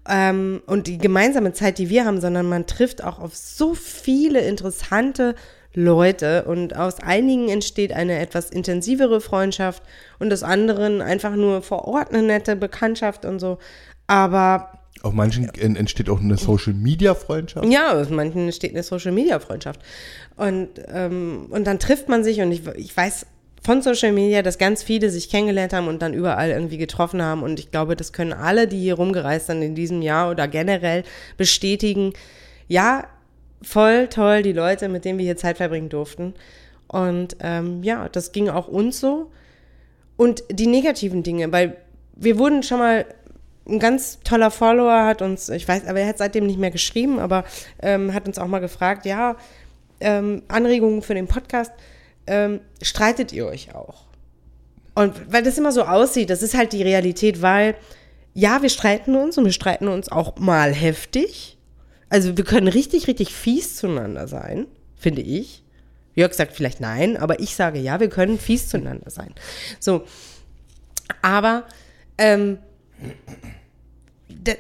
Ähm, und die gemeinsame Zeit, die wir haben, sondern man trifft auch auf so viele interessante Leute und aus einigen entsteht eine etwas intensivere Freundschaft und aus anderen einfach nur vor Ort eine nette Bekanntschaft und so. Aber Auf manchen en- entsteht auch eine Social Media Freundschaft. ja, aus manchen entsteht eine Social Media Freundschaft. Und, ähm, und dann trifft man sich und ich, ich weiß von Social Media, dass ganz viele sich kennengelernt haben und dann überall irgendwie getroffen haben. Und ich glaube, das können alle, die hier rumgereist sind in diesem Jahr oder generell bestätigen. Ja, voll toll, die Leute, mit denen wir hier Zeit verbringen durften. Und ähm, ja, das ging auch uns so. Und die negativen Dinge, weil wir wurden schon mal, ein ganz toller Follower hat uns, ich weiß, aber er hat seitdem nicht mehr geschrieben, aber ähm, hat uns auch mal gefragt, ja, ähm, Anregungen für den Podcast, ähm, streitet ihr euch auch? Und weil das immer so aussieht, das ist halt die Realität, weil ja, wir streiten uns und wir streiten uns auch mal heftig. Also wir können richtig, richtig fies zueinander sein, finde ich. Jörg sagt vielleicht nein, aber ich sage ja, wir können fies zueinander sein. So, aber ähm,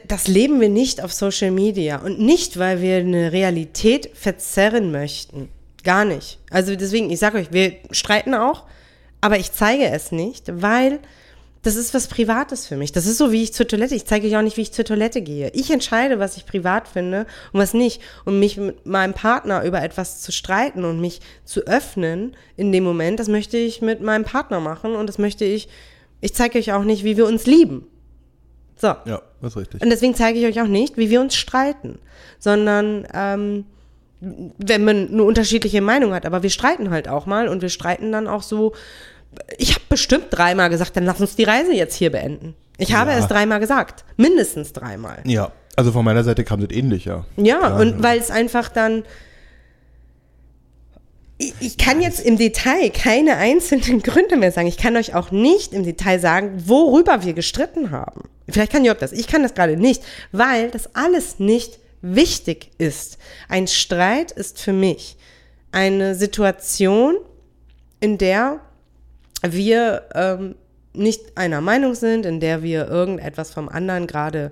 das leben wir nicht auf Social Media und nicht, weil wir eine Realität verzerren möchten. Gar nicht. Also deswegen, ich sage euch, wir streiten auch, aber ich zeige es nicht, weil das ist was Privates für mich. Das ist so, wie ich zur Toilette. Ich zeige euch auch nicht, wie ich zur Toilette gehe. Ich entscheide, was ich privat finde und was nicht. Und mich mit meinem Partner über etwas zu streiten und mich zu öffnen in dem Moment, das möchte ich mit meinem Partner machen und das möchte ich, ich zeige euch auch nicht, wie wir uns lieben. So. Ja, das ist richtig. Und deswegen zeige ich euch auch nicht, wie wir uns streiten, sondern ähm, wenn man eine unterschiedliche Meinung hat. Aber wir streiten halt auch mal und wir streiten dann auch so. Ich habe bestimmt dreimal gesagt, dann lass uns die Reise jetzt hier beenden. Ich habe Ja. es dreimal gesagt, mindestens dreimal. Ja, also von meiner Seite kam das ähnlich, ja. Ja, und weil es einfach dann. Ich, ich kann jetzt im Detail keine einzelnen Gründe mehr sagen. Ich kann euch auch nicht im Detail sagen, worüber wir gestritten haben. Vielleicht kann Jörg das. Ich kann das gerade nicht, weil das alles nicht wichtig ist. Ein Streit ist für mich eine Situation, in der wir ähm, nicht einer Meinung sind, in der wir irgendetwas vom anderen gerade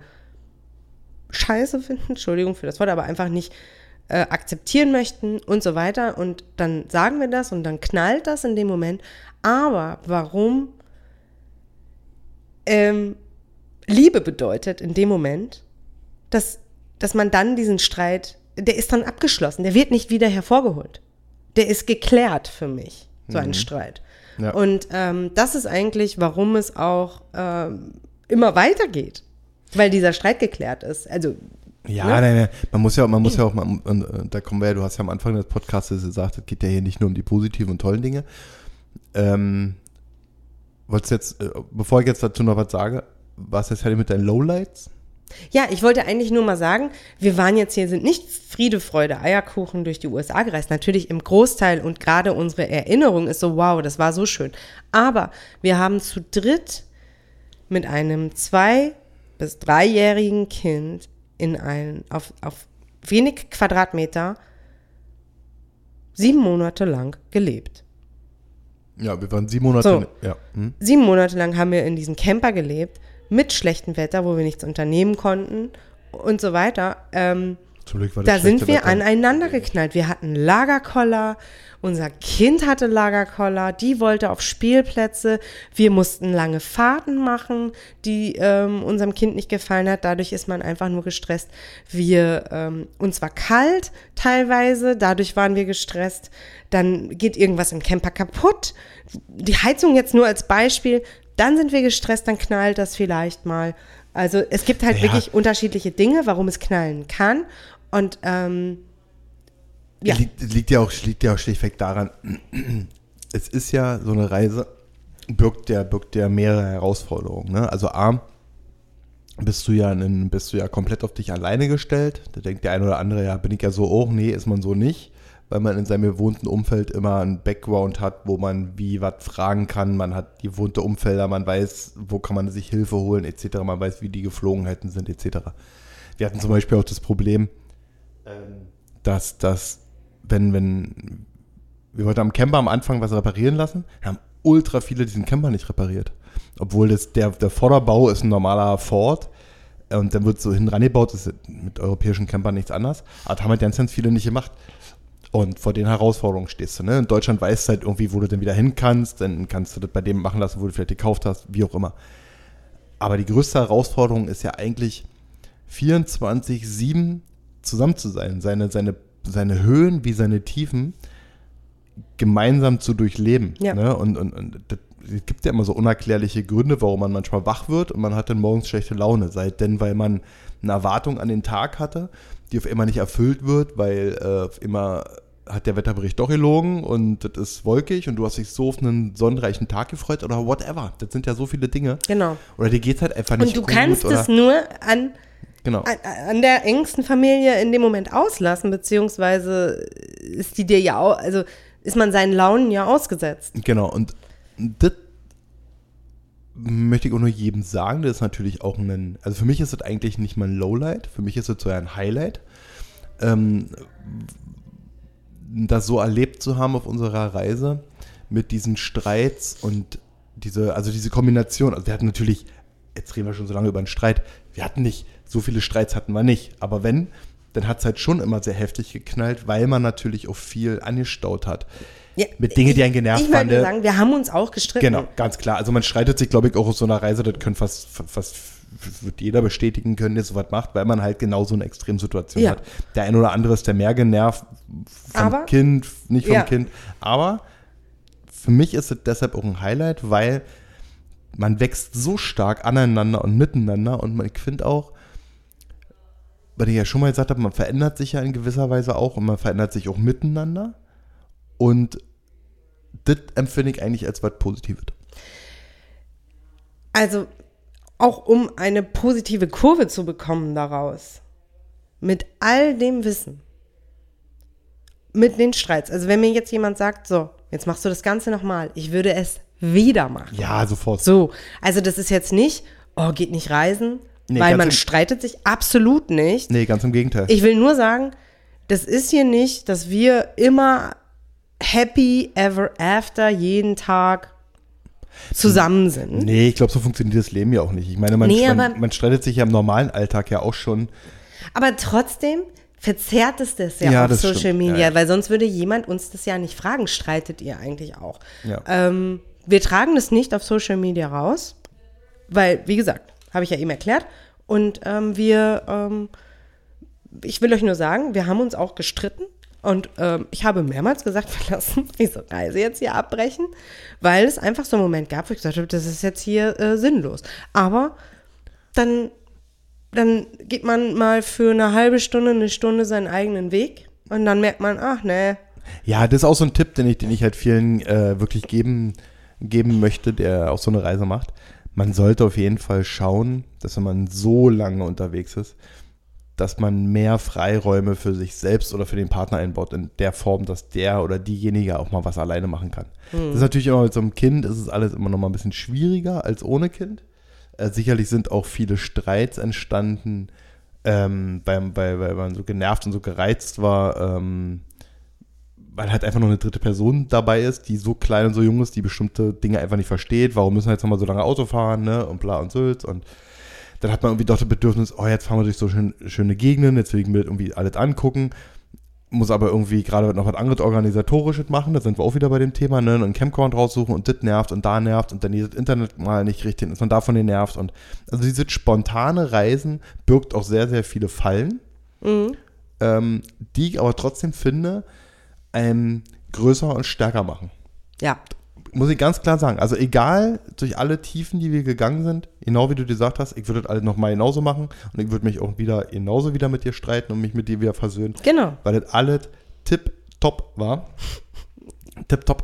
scheiße finden, Entschuldigung für das Wort, aber einfach nicht äh, akzeptieren möchten und so weiter. Und dann sagen wir das und dann knallt das in dem Moment. Aber warum ähm, Liebe bedeutet in dem Moment, dass, dass man dann diesen Streit, der ist dann abgeschlossen, der wird nicht wieder hervorgeholt. Der ist geklärt für mich, so ein Streit. Ja. Und ähm, das ist eigentlich, warum es auch ähm, immer weitergeht, weil dieser Streit geklärt ist. Also Ja, Ne? nein, nein, man muss ja, man muss ja auch mal, und, da kommen wir ja, du hast ja am Anfang des Podcasts gesagt, es geht ja hier nicht nur um die positiven und tollen Dinge. Ähm, wolltest jetzt, äh, bevor ich jetzt dazu noch was sage, was jetzt fertig mit deinen Lowlights? Ja, ich wollte eigentlich nur mal sagen, wir waren jetzt hier, sind nicht Friede, Freude, Eierkuchen durch die USA gereist. Natürlich im Großteil und gerade unsere Erinnerung ist so, wow, das war so schön. Aber wir haben zu dritt mit einem zwei- bis dreijährigen Kind in ein, auf, auf wenig Quadratmeter sieben Monate lang gelebt. Ja, wir waren sieben Monate. So. Ja. Hm? Sieben Monate lang haben wir in diesem Camper gelebt, mit schlechtem Wetter, wo wir nichts unternehmen konnten und so weiter. Ähm, Zum Glück war das da sind wir Wetter. aneinander geknallt. Wir hatten Lagerkoller, unser Kind hatte Lagerkoller, die wollte auf Spielplätze, wir mussten lange Fahrten machen, die ähm, unserem Kind nicht gefallen hat. Dadurch ist man einfach nur gestresst. Wir, ähm, uns war kalt teilweise, dadurch waren wir gestresst. Dann geht irgendwas im Camper kaputt. Die Heizung jetzt nur als Beispiel. Dann sind wir gestresst, dann knallt das vielleicht mal. Also es gibt halt Ja. wirklich unterschiedliche Dinge, warum es knallen kann. Und ähm, ja. Liegt, liegt, ja auch, liegt ja auch schlichtweg daran, es ist ja so eine Reise, birgt ja, birgt ja mehrere Herausforderungen. Ne? Also A, bist du ja in, bist du ja komplett auf dich alleine gestellt. Da denkt der eine oder andere, ja, bin ich ja so auch, nee, ist man so nicht, weil man in seinem gewohnten Umfeld immer einen Background hat, wo man wie was fragen kann. Man hat gewohnte Umfelder, man weiß, wo kann man sich Hilfe holen, etc. Man weiß, wie die Geflogenheiten sind, etc. Wir hatten zum Beispiel auch das Problem, ähm, dass das, wenn, wenn, wir wollten am Camper am Anfang was reparieren lassen, haben ultra viele diesen Camper nicht repariert. Obwohl das, der, der Vorderbau ist ein normaler Ford äh, und dann wird so hin rangebaut, das ist mit europäischen Campern nichts anders, aber das haben halt ganz, ganz viele nicht gemacht. Und vor den Herausforderungen stehst du. Ne? In Deutschland weißt du halt irgendwie, wo du denn wieder hin kannst, dann kannst du das bei dem machen lassen, wo du vielleicht gekauft hast, wie auch immer. Aber die größte Herausforderung ist ja eigentlich 24-7 zusammen zu sein, seine, seine, seine Höhen wie seine Tiefen gemeinsam zu durchleben. Ja. Ne? Und, und, und das, es gibt ja immer so unerklärliche Gründe, warum man manchmal wach wird und man hat dann morgens schlechte Laune. Sei denn, weil man eine Erwartung an den Tag hatte, die auf immer nicht erfüllt wird, weil äh, auf immer hat der Wetterbericht doch gelogen und das ist wolkig und du hast dich so auf einen sonnenreichen Tag gefreut oder whatever. Das sind ja so viele Dinge. Genau. Oder dir geht halt einfach nicht Und du gut. kannst oder, es nur an, Genau. an, an der engsten Familie in dem Moment auslassen, beziehungsweise ist die dir ja auch, also ist man seinen Launen ja ausgesetzt. Genau, und das möchte ich auch nur jedem sagen, das ist natürlich auch ein, also für mich ist das eigentlich nicht mal ein Lowlight, für mich ist das so ein Highlight, ähm, das so erlebt zu haben auf unserer Reise mit diesen Streits und diese, also diese Kombination, also wir hatten natürlich, jetzt reden wir schon so lange über einen Streit, wir hatten nicht, so viele Streits hatten wir nicht, aber wenn, dann hat es halt schon immer sehr heftig geknallt, weil man natürlich auch viel angestaut hat. Ja, Mit Dingen, die einen genervt Ich würde sagen, wir haben uns auch gestritten. Genau, ganz klar. Also man streitet sich, glaube ich, auch auf so einer Reise, das können fast, fast wird jeder bestätigen können, der sowas macht, weil man halt genau so eine Extremsituation Ja. hat. Der ein oder andere ist der mehr genervt vom Aber- Kind, nicht vom Ja. Kind. Aber für mich ist es deshalb auch ein Highlight, weil man wächst so stark aneinander und miteinander und man, ich finde auch, weil ich ja schon mal gesagt habe, man verändert sich ja in gewisser Weise auch und man verändert sich auch miteinander. Und das empfinde ich eigentlich als was Positives. Also auch um eine positive Kurve zu bekommen daraus, mit all dem Wissen, mit den Streits. Also wenn mir jetzt jemand sagt, so, jetzt machst du das Ganze nochmal, ich würde es wieder machen. Ja, sofort. So, also das ist jetzt nicht, oh, geht nicht reisen, Nee, weil man streitet sich absolut nicht. Nee, ganz im Gegenteil. Ich will nur sagen, das ist hier nicht, dass wir immer happy ever after jeden Tag zusammen sind. nee, ich glaube, so funktioniert das Leben ja auch nicht. Ich meine, man, Nee, man, man streitet sich ja im normalen Alltag ja auch schon. Aber trotzdem verzerrt es das ja, Ja, auf das Social stimmt. Media, ja. weil sonst würde jemand uns das ja nicht fragen, streitet ihr eigentlich auch? Ja. Ähm, wir tragen das nicht auf Social Media raus, weil, wie gesagt, habe ich ja eben erklärt. Und ähm, wir, ähm, ich will euch nur sagen, wir haben uns auch gestritten. Und ähm, ich habe mehrmals gesagt, wir lassen diese Reise jetzt hier abbrechen, weil es einfach so einen Moment gab, wo ich gesagt habe, das ist jetzt hier äh, sinnlos. Aber dann, dann geht man mal für eine halbe Stunde, eine Stunde seinen eigenen Weg und dann merkt man, ach nee, Ja, das ist auch so ein Tipp, den ich, den ich halt vielen äh, wirklich geben, geben möchte, der auch so eine Reise macht. Man sollte auf jeden Fall schauen, dass wenn man so lange unterwegs ist, dass man mehr Freiräume für sich selbst oder für den Partner einbaut, in der Form, dass der oder diejenige auch mal was alleine machen kann. Das ist natürlich immer mit so einem Kind, ist es alles immer noch mal ein bisschen schwieriger als ohne Kind. Äh, sicherlich sind auch viele Streits entstanden, ähm, beim, bei, weil man so genervt und so gereizt war, ähm, weil halt einfach noch eine dritte Person dabei ist, die so klein und so jung ist, die bestimmte Dinge einfach nicht versteht. Warum müssen wir jetzt nochmal so lange Auto fahren, ne? Und bla und Sülz. Und dann hat man irgendwie doch das Bedürfnis, oh, jetzt fahren wir durch so schön, schöne Gegenden, jetzt will ich mir irgendwie alles angucken. Muss aber irgendwie gerade noch was anderes Organisatorisches machen, da sind wir auch wieder bei dem Thema, ne? Einen Camcorn raussuchen und das nervt und da nervt und dann dieses Internet mal nicht richtig, dann ist man davon nervt. Und also dieses spontane Reisen birgt auch sehr, sehr viele Fallen ähm, die ich aber trotzdem finde, ähm, größer und stärker machen. ja. Muss ich ganz klar sagen. Also egal, durch alle Tiefen, die wir gegangen sind, genau wie du gesagt hast, ich würde das alles nochmal genauso machen und ich würde mich auch wieder genauso wieder mit dir streiten und mich mit dir wieder versöhnen, Genau. weil das alles tipp-top war. Tipp-top.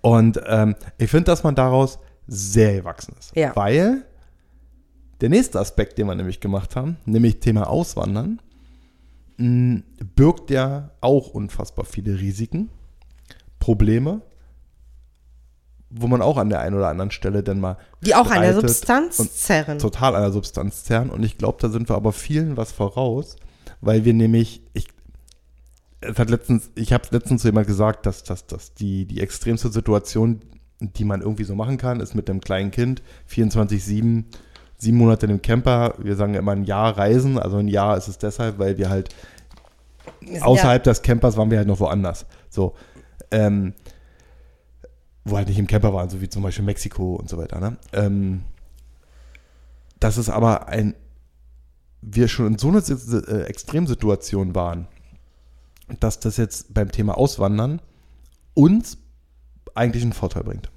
Und ähm, ich finde, dass man daraus sehr gewachsen ist. Ja. Weil der nächste Aspekt, den wir nämlich gemacht haben, nämlich Thema Auswandern, mh, birgt ja auch unfassbar viele Risiken, Probleme, wo man auch an der einen oder anderen Stelle dann mal Die auch an der Substanz zerren. total an der Substanz zerren. Und ich glaube, da sind wir aber vielen was voraus, weil wir nämlich, ich, es hat letztens, ich habe letztens zu jemand gesagt, dass, dass, dass die, die extremste Situation, die man irgendwie so machen kann, ist mit einem kleinen Kind, 24-7, sieben Monate in dem Camper, wir sagen immer ein Jahr reisen, also ein Jahr ist es deshalb, weil wir halt außerhalb des Campers waren wir halt noch woanders. So, ähm, wo halt nicht im Camper waren, so wie zum Beispiel Mexiko und so weiter. Ne? Ähm, dass es aber ein, wir schon in so einer äh, Extremsituation waren, dass das jetzt beim Thema Auswandern uns eigentlich einen Vorteil bringt.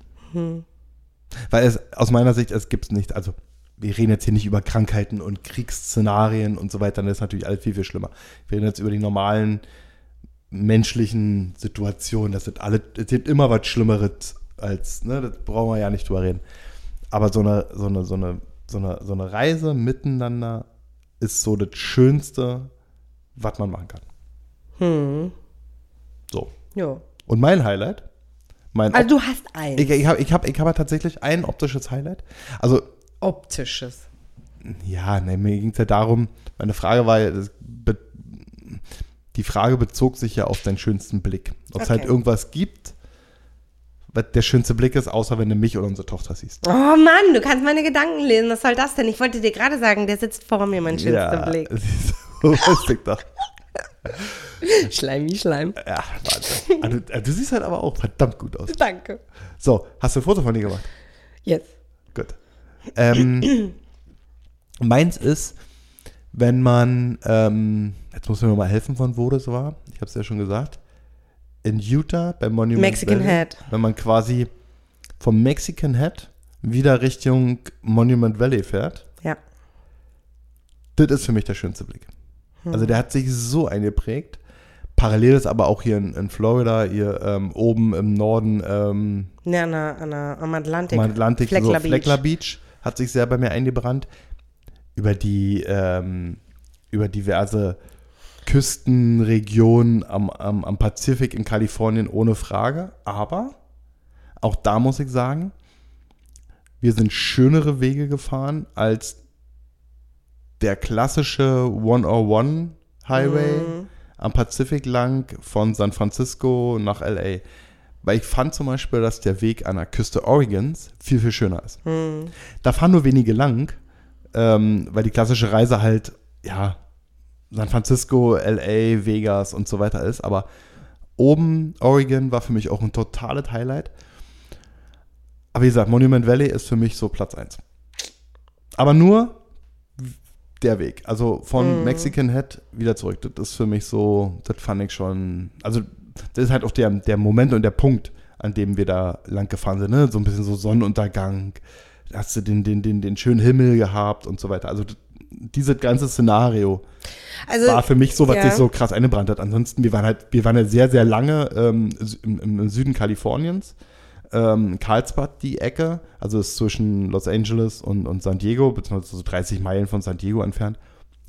Weil es aus meiner Sicht, es gibt es nicht, also wir reden jetzt hier nicht über Krankheiten und Kriegsszenarien und so weiter, das ist natürlich alles viel, viel schlimmer. Wir reden jetzt über die normalen menschlichen Situationen, das wird alle, es gibt immer was Schlimmeres als, ne, das brauchen wir ja nicht drüber reden. Aber so eine, so eine, so eine, so eine, so eine Reise miteinander ist so das Schönste, was man machen kann. Hm. So. Jo. Und mein Highlight, mein Also du hast ein ich, ich habe ich hab, ich hab tatsächlich ein optisches Highlight. Also, optisches. ja, ne, mir ging es ja darum, meine Frage war ja, die Frage bezog sich ja auf deinen schönsten Blick. Ob es halt Okay. irgendwas gibt, was der schönste Blick ist, außer wenn du mich oder unsere Tochter siehst. Oh Mann, du kannst meine Gedanken lesen. Was soll das denn? Ich wollte dir gerade sagen, der sitzt vor mir, mein schönster Blick. so wusste ich doch. Schleimi Schleim. Ja, Wahnsinn. Also, äh, du siehst halt aber auch verdammt gut aus. Danke. So, hast du ein Foto von dir gemacht? Jetzt. Gut. Ähm, meins ist, wenn man, ähm, jetzt muss mir mal helfen, von wo das war. Ich habe es ja schon gesagt. In Utah beim Monument Mexican Valley, Head. Wenn man quasi vom Mexican Head wieder Richtung Monument Valley fährt, Ja. das ist für mich der schönste Blick. Also der hat sich so eingeprägt. Parallel ist aber auch hier in, in Florida, hier ähm, oben im Norden, ähm, Ne, an der, an der, am Atlantik. am Atlantik, Fleckler so Fleckler Beach. Beach hat sich sehr bei mir eingebrannt. Über die, ähm, über diverse Küstenregionen am, am, am Pazifik in Kalifornien ohne Frage. Aber auch da muss ich sagen, wir sind schönere Wege gefahren als der klassische 101 Highway Mhm. am Pazifik lang von San Francisco nach LA. Weil ich fand zum Beispiel, dass der Weg an der Küste Oregons viel, viel schöner ist. Mhm. Da fahren nur wenige lang, ähm, weil die klassische Reise halt, ja, San Francisco, LA, Vegas und so weiter ist. Aber oben Oregon war für mich auch ein totales Highlight. Aber wie gesagt, Monument Valley ist für mich so Platz 1. Aber nur der Weg. Also von Mexican Head wieder zurück. Das ist für mich so, das fand ich schon. Also, das ist halt auch der, der Moment und der Punkt, an dem wir da lang gefahren sind. Ne? So ein bisschen so Sonnenuntergang, hast du den, den, den, den schönen Himmel gehabt und so weiter. Also dieses ganze Szenario Also, war für mich so, was ja. sich so krass eingebrannt hat. Ansonsten, wir waren halt, wir waren ja sehr, sehr lange ähm, im, im Süden Kaliforniens. Ähm, Karlsbad, die Ecke, also ist zwischen Los Angeles und, und San Diego, beziehungsweise so 30 Meilen von San Diego entfernt.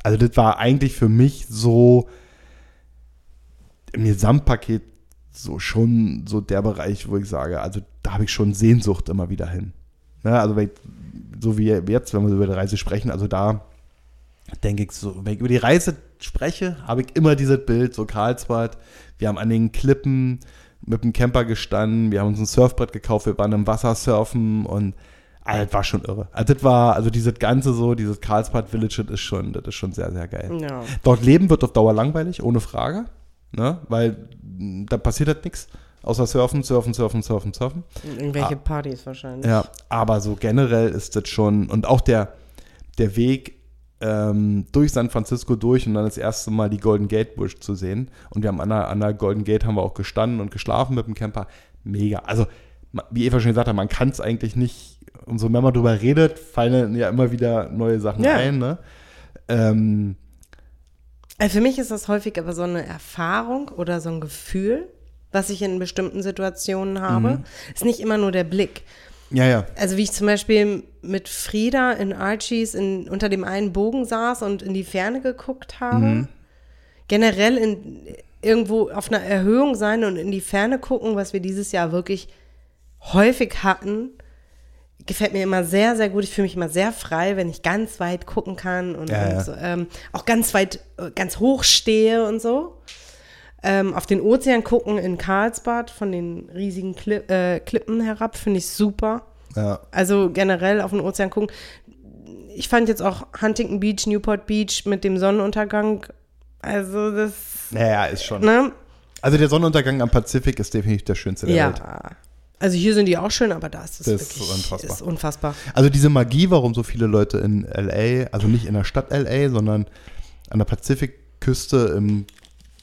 Also das war eigentlich für mich so im Gesamtpaket so schon so der Bereich, wo ich sage, also da habe ich schon Sehnsucht immer wieder hin. Ne, also ich, so wie jetzt, wenn wir über die Reise sprechen, also da denke ich so, wenn ich über die Reise spreche, habe ich immer dieses Bild, so Karlsbad, wir haben an den Klippen mit dem Camper gestanden, wir haben uns ein Surfbrett gekauft, wir waren im Wasser surfen und also, das war schon irre. Also das war, also dieses ganze so, dieses Karlsbad Village, das ist schon, das ist schon sehr, sehr geil. Ja. Dort leben wird auf Dauer langweilig, ohne Frage, ne, weil mh, da passiert halt nichts, außer surfen, surfen, surfen, surfen, surfen. Irgendwelche Ah. Partys wahrscheinlich. Ja, aber so generell ist das schon, und auch der, der Weg ähm, durch San Francisco durch und dann das erste Mal die Golden Gate Bridge zu sehen. Und wir haben an der, an der Golden Gate haben wir auch gestanden und geschlafen mit dem Camper. Mega. Also, wie Eva schon gesagt hat, man kann es eigentlich nicht, umso mehr man drüber redet, fallen ja immer wieder neue Sachen Ja. ein. Ne? Ähm, Also für mich ist das häufig aber so eine Erfahrung oder so ein Gefühl, was ich in bestimmten Situationen habe. Mhm. Ist nicht immer nur der Blick. Ja, ja. Also wie ich zum Beispiel mit Frieda in Archies in, unter dem einen Bogen saß und in die Ferne geguckt habe. Mhm. Generell in, irgendwo auf einer Erhöhung sein und in die Ferne gucken, was wir dieses Jahr wirklich häufig hatten, gefällt mir immer sehr, sehr gut. Ich fühle mich immer sehr frei, wenn ich ganz weit gucken kann und, Ja, ja. und ähm, auch ganz weit, äh, ganz hoch stehe und so. Ähm, auf den Ozean gucken in Karlsbad von den riesigen Kli äh, Klippen herab, finde ich super. ja. Also generell auf den Ozean gucken. Ich fand jetzt auch Huntington Beach, Newport Beach mit dem Sonnenuntergang. Also das, Naja, ist schon. ne? Also der Sonnenuntergang am Pazifik ist definitiv der schönste der Ja. Welt. Also hier sind die auch schön, aber da ist es Das ist wirklich unfassbar. Ist unfassbar. Also diese Magie, warum so viele Leute in LA, also nicht in der Stadt LA, sondern an der Pazifikküste im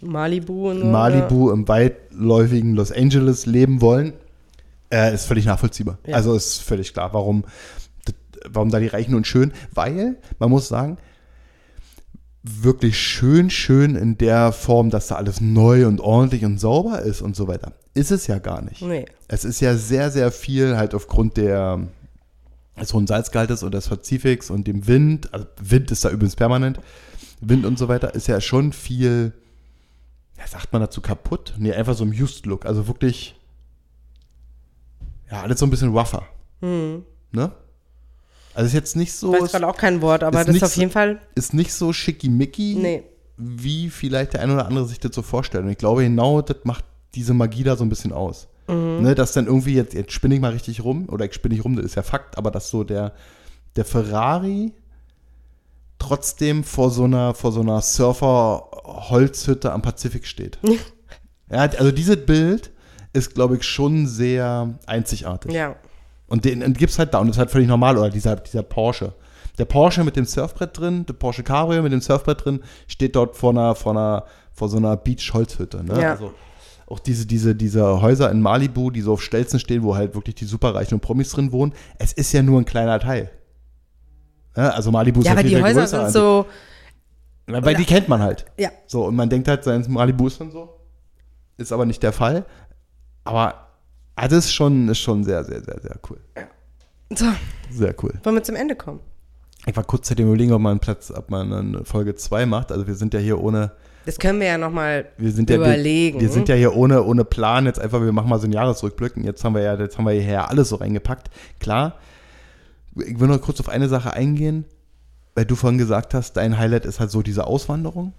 Malibu und so. Malibu, im weitläufigen Los Angeles leben wollen, äh, ist völlig nachvollziehbar. Ja. Also ist völlig klar, warum, warum da die Reichen und schön, weil, man muss sagen, wirklich schön, schön in der Form, dass da alles neu und ordentlich und sauber ist und so weiter. Ist es ja gar nicht. Nee. Es ist ja sehr, sehr viel halt aufgrund der des hohen Salzgehaltes und des Pazifiks und dem Wind. Also Wind ist da übrigens permanent. Wind und so weiter ist ja schon viel, ja, sagt man dazu kaputt? Nee, einfach so im Used-Look. Also wirklich, ja, alles so ein bisschen rougher. Hm. Ne? Also ist jetzt nicht so, Ich weiß ist, gerade auch kein Wort, aber ist das ist auf so- jeden Fall. ist nicht so schickimicki, Nee. wie vielleicht der ein oder andere sich das so vorstellt. Und ich glaube, genau das macht diese Magie da so ein bisschen aus. Mhm. Ne, dass dann irgendwie, jetzt, jetzt spinne ich mal richtig rum, oder ich spinne nicht rum, das ist ja Fakt, aber dass so der, der Ferrari trotzdem vor so einer, vor so einer Surfer-Holzhütte am Pazifik steht. ja, also dieses Bild ist, glaube ich, schon sehr einzigartig. Ja. Und den, den gibt es halt da und das ist halt völlig normal. Oder dieser, dieser Porsche. Der Porsche mit dem Surfbrett drin, der Porsche Cabrio mit dem Surfbrett drin, steht dort vor einer, vor einer, vor so einer Beach-Holzhütte. Ne? Ja. Also auch diese, diese, diese Häuser in Malibu, die so auf Stelzen stehen, wo halt wirklich die Superreichen und Promis drin wohnen. Es ist ja nur ein kleiner Teil. Ja, also Malibu ist Ja, aber viel, die Häuser größer. sind so. Weil die kennt man halt. Ja. So, und man denkt halt, sein Malibu ist dann so. Ist aber nicht der Fall. Aber ah, das ist schon, ist schon sehr, sehr, sehr, sehr cool. So, Sehr cool. wollen wir zum Ende kommen? Ich war kurzzeitig überlegen, ob man Platz, ob man eine Folge 2 macht. Also wir sind ja hier ohne, Das können wir ja nochmal sind ja, überlegen. Wir, wir sind ja hier ohne, ohne Plan. Jetzt einfach, wir machen mal so einen Jahresrückblick. Und jetzt haben wir ja, jetzt haben wir hier ja alles so reingepackt. Klar. Ich will noch kurz auf eine Sache eingehen, weil du vorhin gesagt hast, dein Highlight ist halt so diese Auswanderung.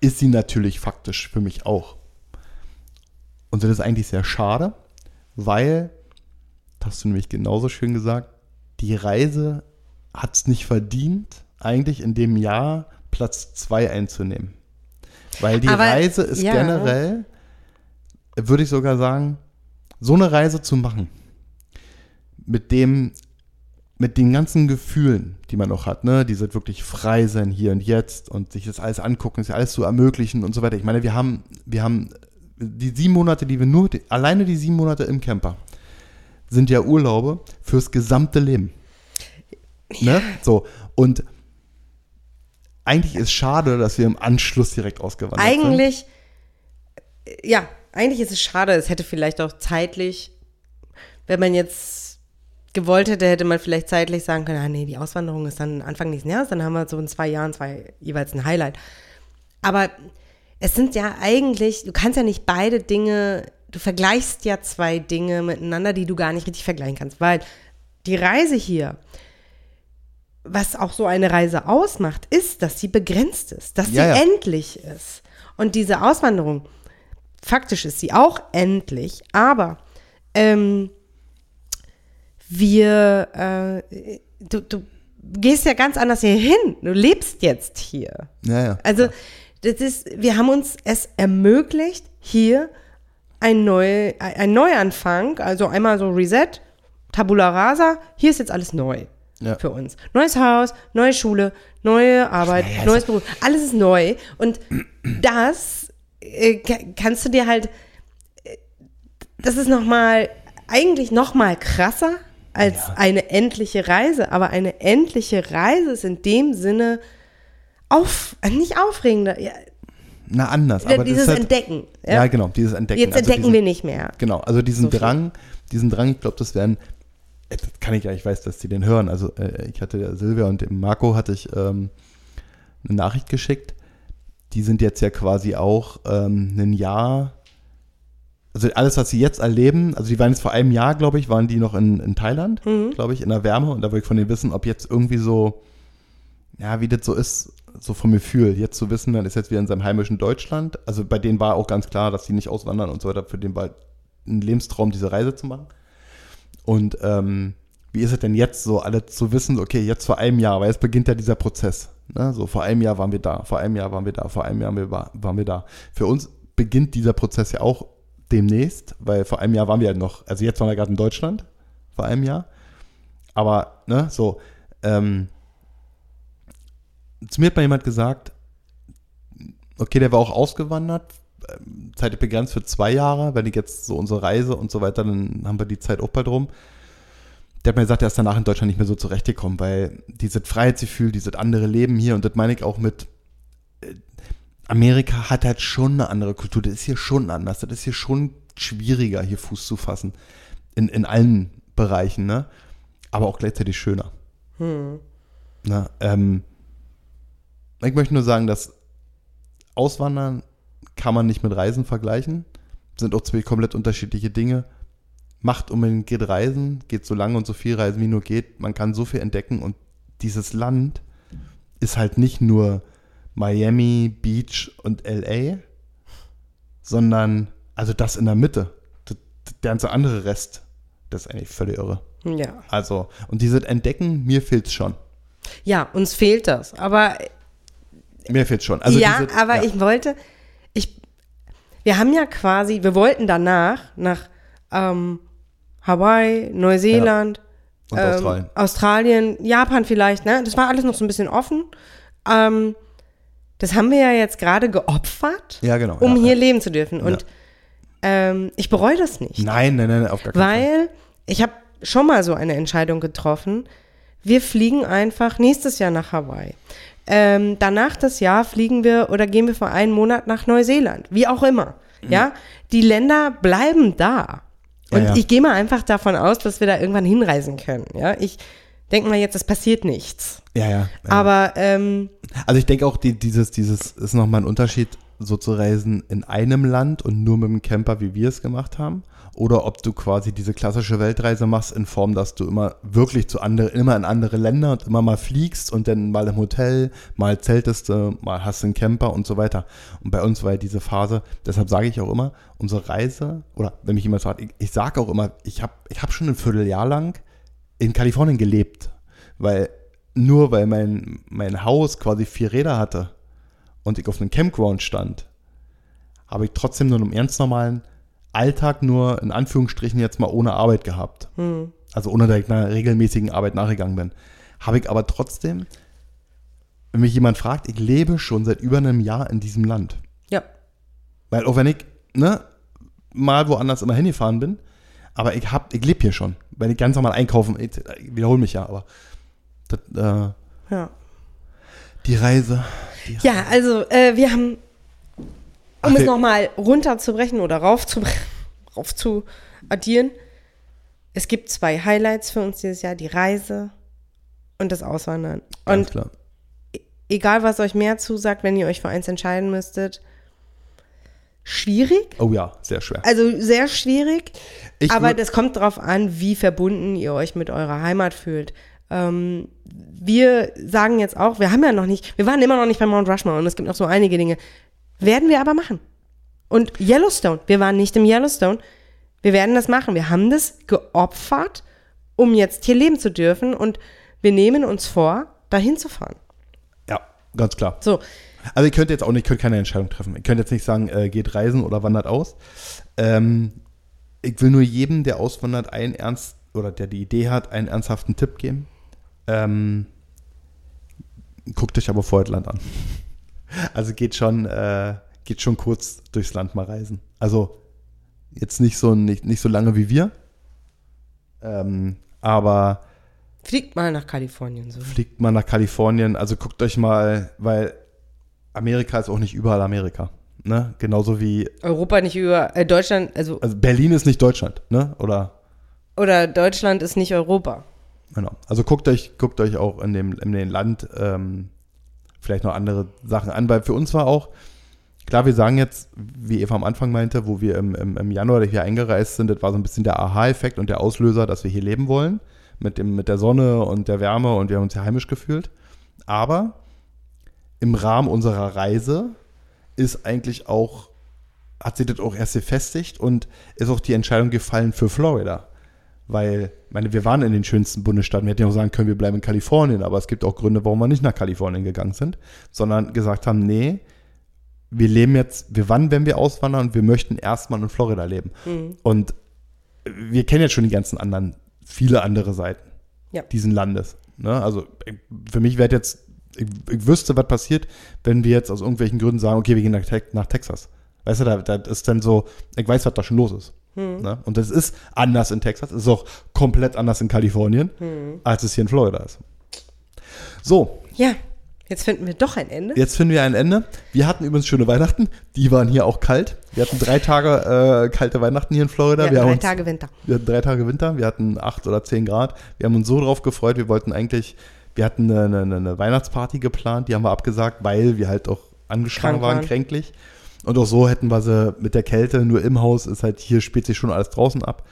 Ist sie natürlich faktisch für mich auch. Und das ist eigentlich sehr schade, weil, das hast du nämlich genauso schön gesagt, die Reise hat es nicht verdient, eigentlich in dem Jahr Platz 2 einzunehmen. Weil die Aber, Reise ist ja. generell, würde ich sogar sagen, so eine Reise zu machen, mit dem, mit den ganzen Gefühlen, die man auch hat, ne, diese wirklich frei sein hier und jetzt und sich das alles angucken, sich alles zu ermöglichen und so weiter. Ich meine, wir haben, wir haben die sieben Monate, die wir nur, die, alleine die sieben Monate im Camper, sind ja Urlaube fürs gesamte Leben. Ne? So. Und eigentlich ist schade, dass wir im Anschluss direkt ausgewandert sind. Eigentlich, ja, eigentlich ist es schade. Es hätte vielleicht auch zeitlich, wenn man jetzt gewollt hätte, hätte man vielleicht zeitlich sagen können, ah nee, die Auswanderung ist dann Anfang nächsten Jahres, dann haben wir so in zwei Jahren zwei jeweils ein Highlight. Aber es sind ja eigentlich, du kannst ja nicht beide Dinge, du vergleichst ja zwei Dinge miteinander, die du gar nicht richtig vergleichen kannst, weil die Reise hier, was auch so eine Reise ausmacht, ist, dass sie begrenzt ist, dass Ja, sie ja. endlich ist. Und diese Auswanderung, faktisch ist sie auch endlich, aber ähm, wir, äh, du, du gehst ja ganz anders hier hin. Du lebst jetzt hier. Ja, ja. Also, das ist, wir haben uns es ermöglicht, hier ein, neu, ein Neuanfang, also einmal so Reset, Tabula Rasa, hier ist jetzt alles neu Ja. für uns. Neues Haus, neue Schule, neue Arbeit, Ja, ja, neues Beruf, alles ist neu. Und das äh, ka- kannst du dir halt, äh, das ist nochmal, eigentlich nochmal krasser als eine endliche Reise, aber eine endliche Reise ist in dem Sinne auf, nicht aufregender, ja, Na, anders. Aber dieses halt, Entdecken. Ja, Ja? genau, dieses Entdecken. Jetzt Also entdecken diesen, wir nicht mehr. Genau, also diesen So. Drang, diesen Drang, ich glaube, das werden, äh, das kann ich ja, ich weiß, dass die den hören. Also äh, ich hatte der Silvia und dem Marco hatte ich ähm, eine Nachricht geschickt. Die sind jetzt ja quasi auch ähm, ein Jahr, also alles, was sie jetzt erleben, also die waren jetzt vor einem Jahr, glaube ich, waren die noch in, in Thailand, Mhm. glaube ich, in der Wärme und da wollte ich von denen wissen, ob jetzt irgendwie so, ja, wie das so ist, so vom Gefühl, jetzt zu wissen, man ist jetzt wieder in seinem heimischen Deutschland. Also bei denen war auch ganz klar, dass die nicht auswandern und so weiter. Für den war ein Lebenstraum, diese Reise zu machen. Und ähm, wie ist es denn jetzt so, alle zu wissen, okay, jetzt vor einem Jahr, weil jetzt beginnt ja dieser Prozess. Ne? So, vor einem Jahr waren wir da, vor einem Jahr waren wir da, vor einem Jahr waren wir, waren wir da. Für uns beginnt dieser Prozess ja auch demnächst, weil vor einem Jahr waren wir ja noch, also jetzt waren wir gerade in Deutschland, vor einem Jahr. Aber, ne, so, ähm, zu mir hat mal jemand gesagt, okay, der war auch ausgewandert, ähm, zeitlich begrenzt für zwei Jahre, wenn ich jetzt so unsere Reise und so weiter, dann haben wir die Zeit auch bald rum. Der hat mir gesagt, er ist danach in Deutschland nicht mehr so zurechtgekommen, weil dieses Freiheitsgefühl, dieses andere Leben hier, und das meine ich auch mit, Amerika hat halt schon eine andere Kultur, das ist hier schon anders, das ist hier schon schwieriger, hier Fuß zu fassen, in, in allen Bereichen, ne? aber auch gleichzeitig schöner. Ne? Ähm, ich möchte nur sagen, dass Auswandern kann man nicht mit Reisen vergleichen. Sind auch zwei komplett unterschiedliche Dinge. Macht unbedingt, geht reisen, geht so lange und so viel reisen, wie nur geht. Man kann so viel entdecken und dieses Land ist halt nicht nur Miami, Beach und LA, sondern also das in der Mitte. Der, ganze andere Rest, das ist eigentlich völlig irre. Ja. Also, und dieses Entdecken, mir fehlt's schon. Ja, uns fehlt das. Aber Mir fehlt's schon. Also ja, diese, aber ja. ich wollte, ich, wir haben ja quasi, wir wollten danach nach ähm, Hawaii, Neuseeland, Und ähm, Australien. Australien, Japan vielleicht, ne? Das war alles noch so ein bisschen offen. Ähm, das haben wir ja jetzt gerade geopfert, Ja, genau. um ja, hier ja. leben zu dürfen. Und ähm, ich bereue das nicht. Nein, nein, nein, auf gar keinen Fall. Weil ich habe schon mal so eine Entscheidung getroffen. Wir fliegen einfach nächstes Jahr nach Hawaii. Ähm, danach das Jahr fliegen wir oder gehen wir für einen Monat nach Neuseeland. Wie auch immer. Ja, die Länder bleiben da. Und ich gehe mal einfach davon aus, dass wir da irgendwann hinreisen können. Ja, ich denke mal jetzt, es passiert nichts. Ja, ja. ja. Aber ähm, Also ich denke auch, die, dieses, dieses ist nochmal ein Unterschied, so zu reisen in einem Land und nur mit dem Camper, wie wir es gemacht haben. Oder ob du quasi diese klassische Weltreise machst in Form, dass du immer wirklich zu andere, immer in andere Länder und immer mal fliegst und dann mal im Hotel, mal zeltest du, mal hast du einen Camper und so weiter. Und bei uns war ja diese Phase, deshalb sage ich auch immer, unsere Reise, oder wenn mich jemand fragt, ich, ich sage auch immer, ich habe ich hab schon ein Vierteljahr lang in Kalifornien gelebt. Weil nur weil mein, mein Haus quasi vier Räder hatte und ich auf einem Campground stand, habe ich trotzdem nur einen ganz normalen Alltag nur in Anführungsstrichen jetzt mal ohne Arbeit gehabt. Also ohne dass ich einer regelmäßigen Arbeit nachgegangen bin. Habe ich aber trotzdem, wenn mich jemand fragt, ich lebe schon seit über einem Jahr in diesem Land. ja, Weil auch wenn ich ne, mal woanders immer hingefahren bin, aber ich, hab, ich lebe hier schon. Wenn ich ganz normal einkaufen, ich, ich wiederhole mich ja, aber Das, äh, Ja. die Reise. Die Ja, also äh, wir haben, um Ach, es nochmal runterzubrechen oder raufzubrechen, rauf zu addieren. Es gibt zwei Highlights für uns dieses Jahr, die Reise und das Auswandern. Ganz Und klar. egal, was euch mehr zusagt, wenn ihr euch für eins entscheiden müsstet, schwierig. Oh ja, sehr schwer. Also sehr schwierig. Ich aber das kommt darauf an, wie verbunden ihr euch mit eurer Heimat fühlt. Ähm, wir sagen jetzt auch, wir haben ja noch nicht, wir waren immer noch nicht bei Mount Rushmore und es gibt noch so einige Dinge. Werden wir aber machen. Und Yellowstone, wir waren nicht im Yellowstone. Wir werden das machen. Wir haben das geopfert, um jetzt hier leben zu dürfen und wir nehmen uns vor, dahin zu fahren. Ja, ganz klar. So, Also ihr könnt jetzt auch nicht, könnt keine Entscheidung treffen. Ihr könnt jetzt nicht sagen, äh, geht reisen oder wandert aus. Ähm, ich will nur jedem, der auswandert, einen ernst oder der die Idee hat, einen ernsthaften Tipp geben. Ähm, guckt euch aber vorher das Land an. Also geht schon, äh, geht schon kurz durchs Land mal reisen. Also jetzt nicht so nicht, nicht so lange wie wir. Ähm, aber fliegt mal nach Kalifornien. So. fliegt mal nach Kalifornien. Also guckt euch mal, weil Amerika ist auch nicht überall Amerika. Ne? Genauso wie, Europa nicht über, äh, Deutschland, also, also Berlin ist nicht Deutschland, ne? Oder, oder Deutschland ist nicht Europa. genau. Also guckt euch, guckt euch auch in dem, in dem Land ähm, vielleicht noch andere Sachen an, weil für uns war auch, klar, wir sagen jetzt, wie Eva am Anfang meinte, wo wir im, im, im Januar hier eingereist sind, das war so ein bisschen der Aha-Effekt und der Auslöser, dass wir hier leben wollen. Mit, dem, mit der Sonne und der Wärme und wir haben uns hier heimisch gefühlt. Aber im Rahmen unserer Reise ist eigentlich auch, hat sich das auch erst gefestigt und ist auch die Entscheidung gefallen für Florida. Weil, meine, wir waren in den schönsten Bundesstaaten. Wir hätten ja auch sagen können, wir bleiben in Kalifornien, aber es gibt auch Gründe, warum wir nicht nach Kalifornien gegangen sind, sondern gesagt haben, nee, wir leben jetzt, wir wann, wenn wir auswandern und wir möchten erstmal in Florida leben. Und wir kennen jetzt schon die ganzen anderen, viele andere Seiten Ja. diesen Landes. Ne? Also für mich wäre jetzt, ich, ich wüsste, was passiert, wenn wir jetzt aus irgendwelchen Gründen sagen, okay, wir gehen nach, nach Texas. Weißt du, da, da ist dann so, ich weiß, was da schon los ist. Ne? Und das ist anders in Texas, es ist auch komplett anders in Kalifornien, als es hier in Florida ist. So, Ja, jetzt finden wir doch ein Ende. Jetzt finden wir ein Ende. Wir hatten übrigens schöne Weihnachten. Die waren hier auch kalt. Wir hatten drei Tage äh, kalte Weihnachten hier in Florida. Wir, haben drei uns, Tage Winter. wir hatten drei Tage Winter. Wir hatten acht oder zehn Grad. Wir haben uns so drauf gefreut. Wir wollten eigentlich, wir hatten eine, eine, eine Weihnachtsparty geplant. Die haben wir abgesagt, weil wir halt auch angeschlagen waren, waren. kränklich. Und auch so hätten wir sie mit der Kälte nur im Haus. Ist halt hier spielt sich schon alles draußen ab.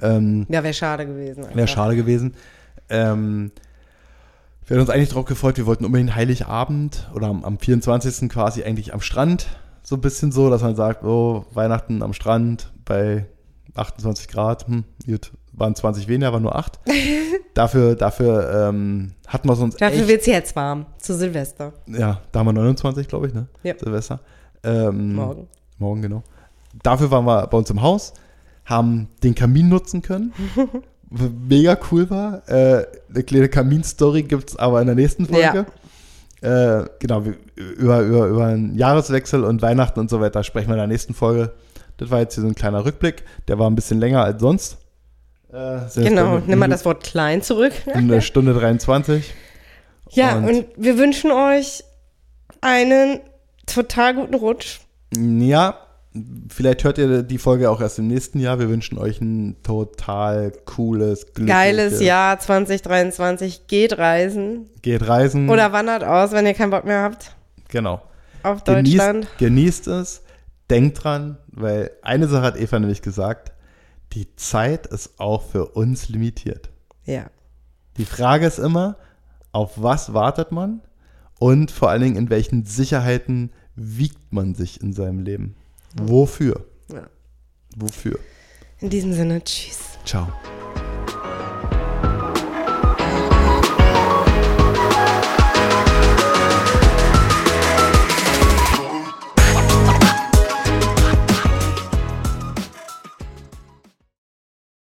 Ähm, Ja, wäre schade gewesen. Wäre schade gewesen. Ähm, wir hatten uns eigentlich drauf gefreut, wir wollten unbedingt Heiligabend oder am, am 24. quasi eigentlich am Strand. So ein bisschen so, dass man sagt, oh, Weihnachten am Strand bei 28 Grad, hm, gut, waren 20 weniger, waren nur 8. dafür dafür ähm, hatten wir es uns Dafür wird es jetzt warm, zu Silvester. ja, da haben wir 29, glaube ich, ne? Ja. Silvester. Ähm, Morgen. Morgen, genau. Dafür waren wir bei uns im Haus, haben den Kamin nutzen können. Mega cool war. Äh, eine kleine Kamin-Story gibt es aber in der nächsten Folge. Äh, genau, über, über, über einen Jahreswechsel und Weihnachten und so weiter sprechen wir in der nächsten Folge. Das war jetzt hier so ein kleiner Rückblick. Der war ein bisschen länger als sonst. Äh, Genau, nimm mal das Wort klein zurück. Eine Stunde 23. Ja, Und- und, wir wünschen euch einen total guten Rutsch. Ja, vielleicht hört ihr die Folge auch erst im nächsten Jahr. Wir wünschen euch ein total cooles, glückliches Geiles Jahr 2023. Geht reisen Geht reisen. oder wandert aus, wenn ihr keinen Bock mehr habt genau. auf Deutschland. Genießt, genießt es, denkt dran, weil eine Sache hat Eva nämlich gesagt, die Zeit ist auch für uns limitiert. Ja. Die Frage ist immer, auf was wartet man und vor allen Dingen in welchen Sicherheiten wiegt man sich in seinem Leben? Wofür? ja. Wofür? In diesem Sinne, tschüss. Ciao.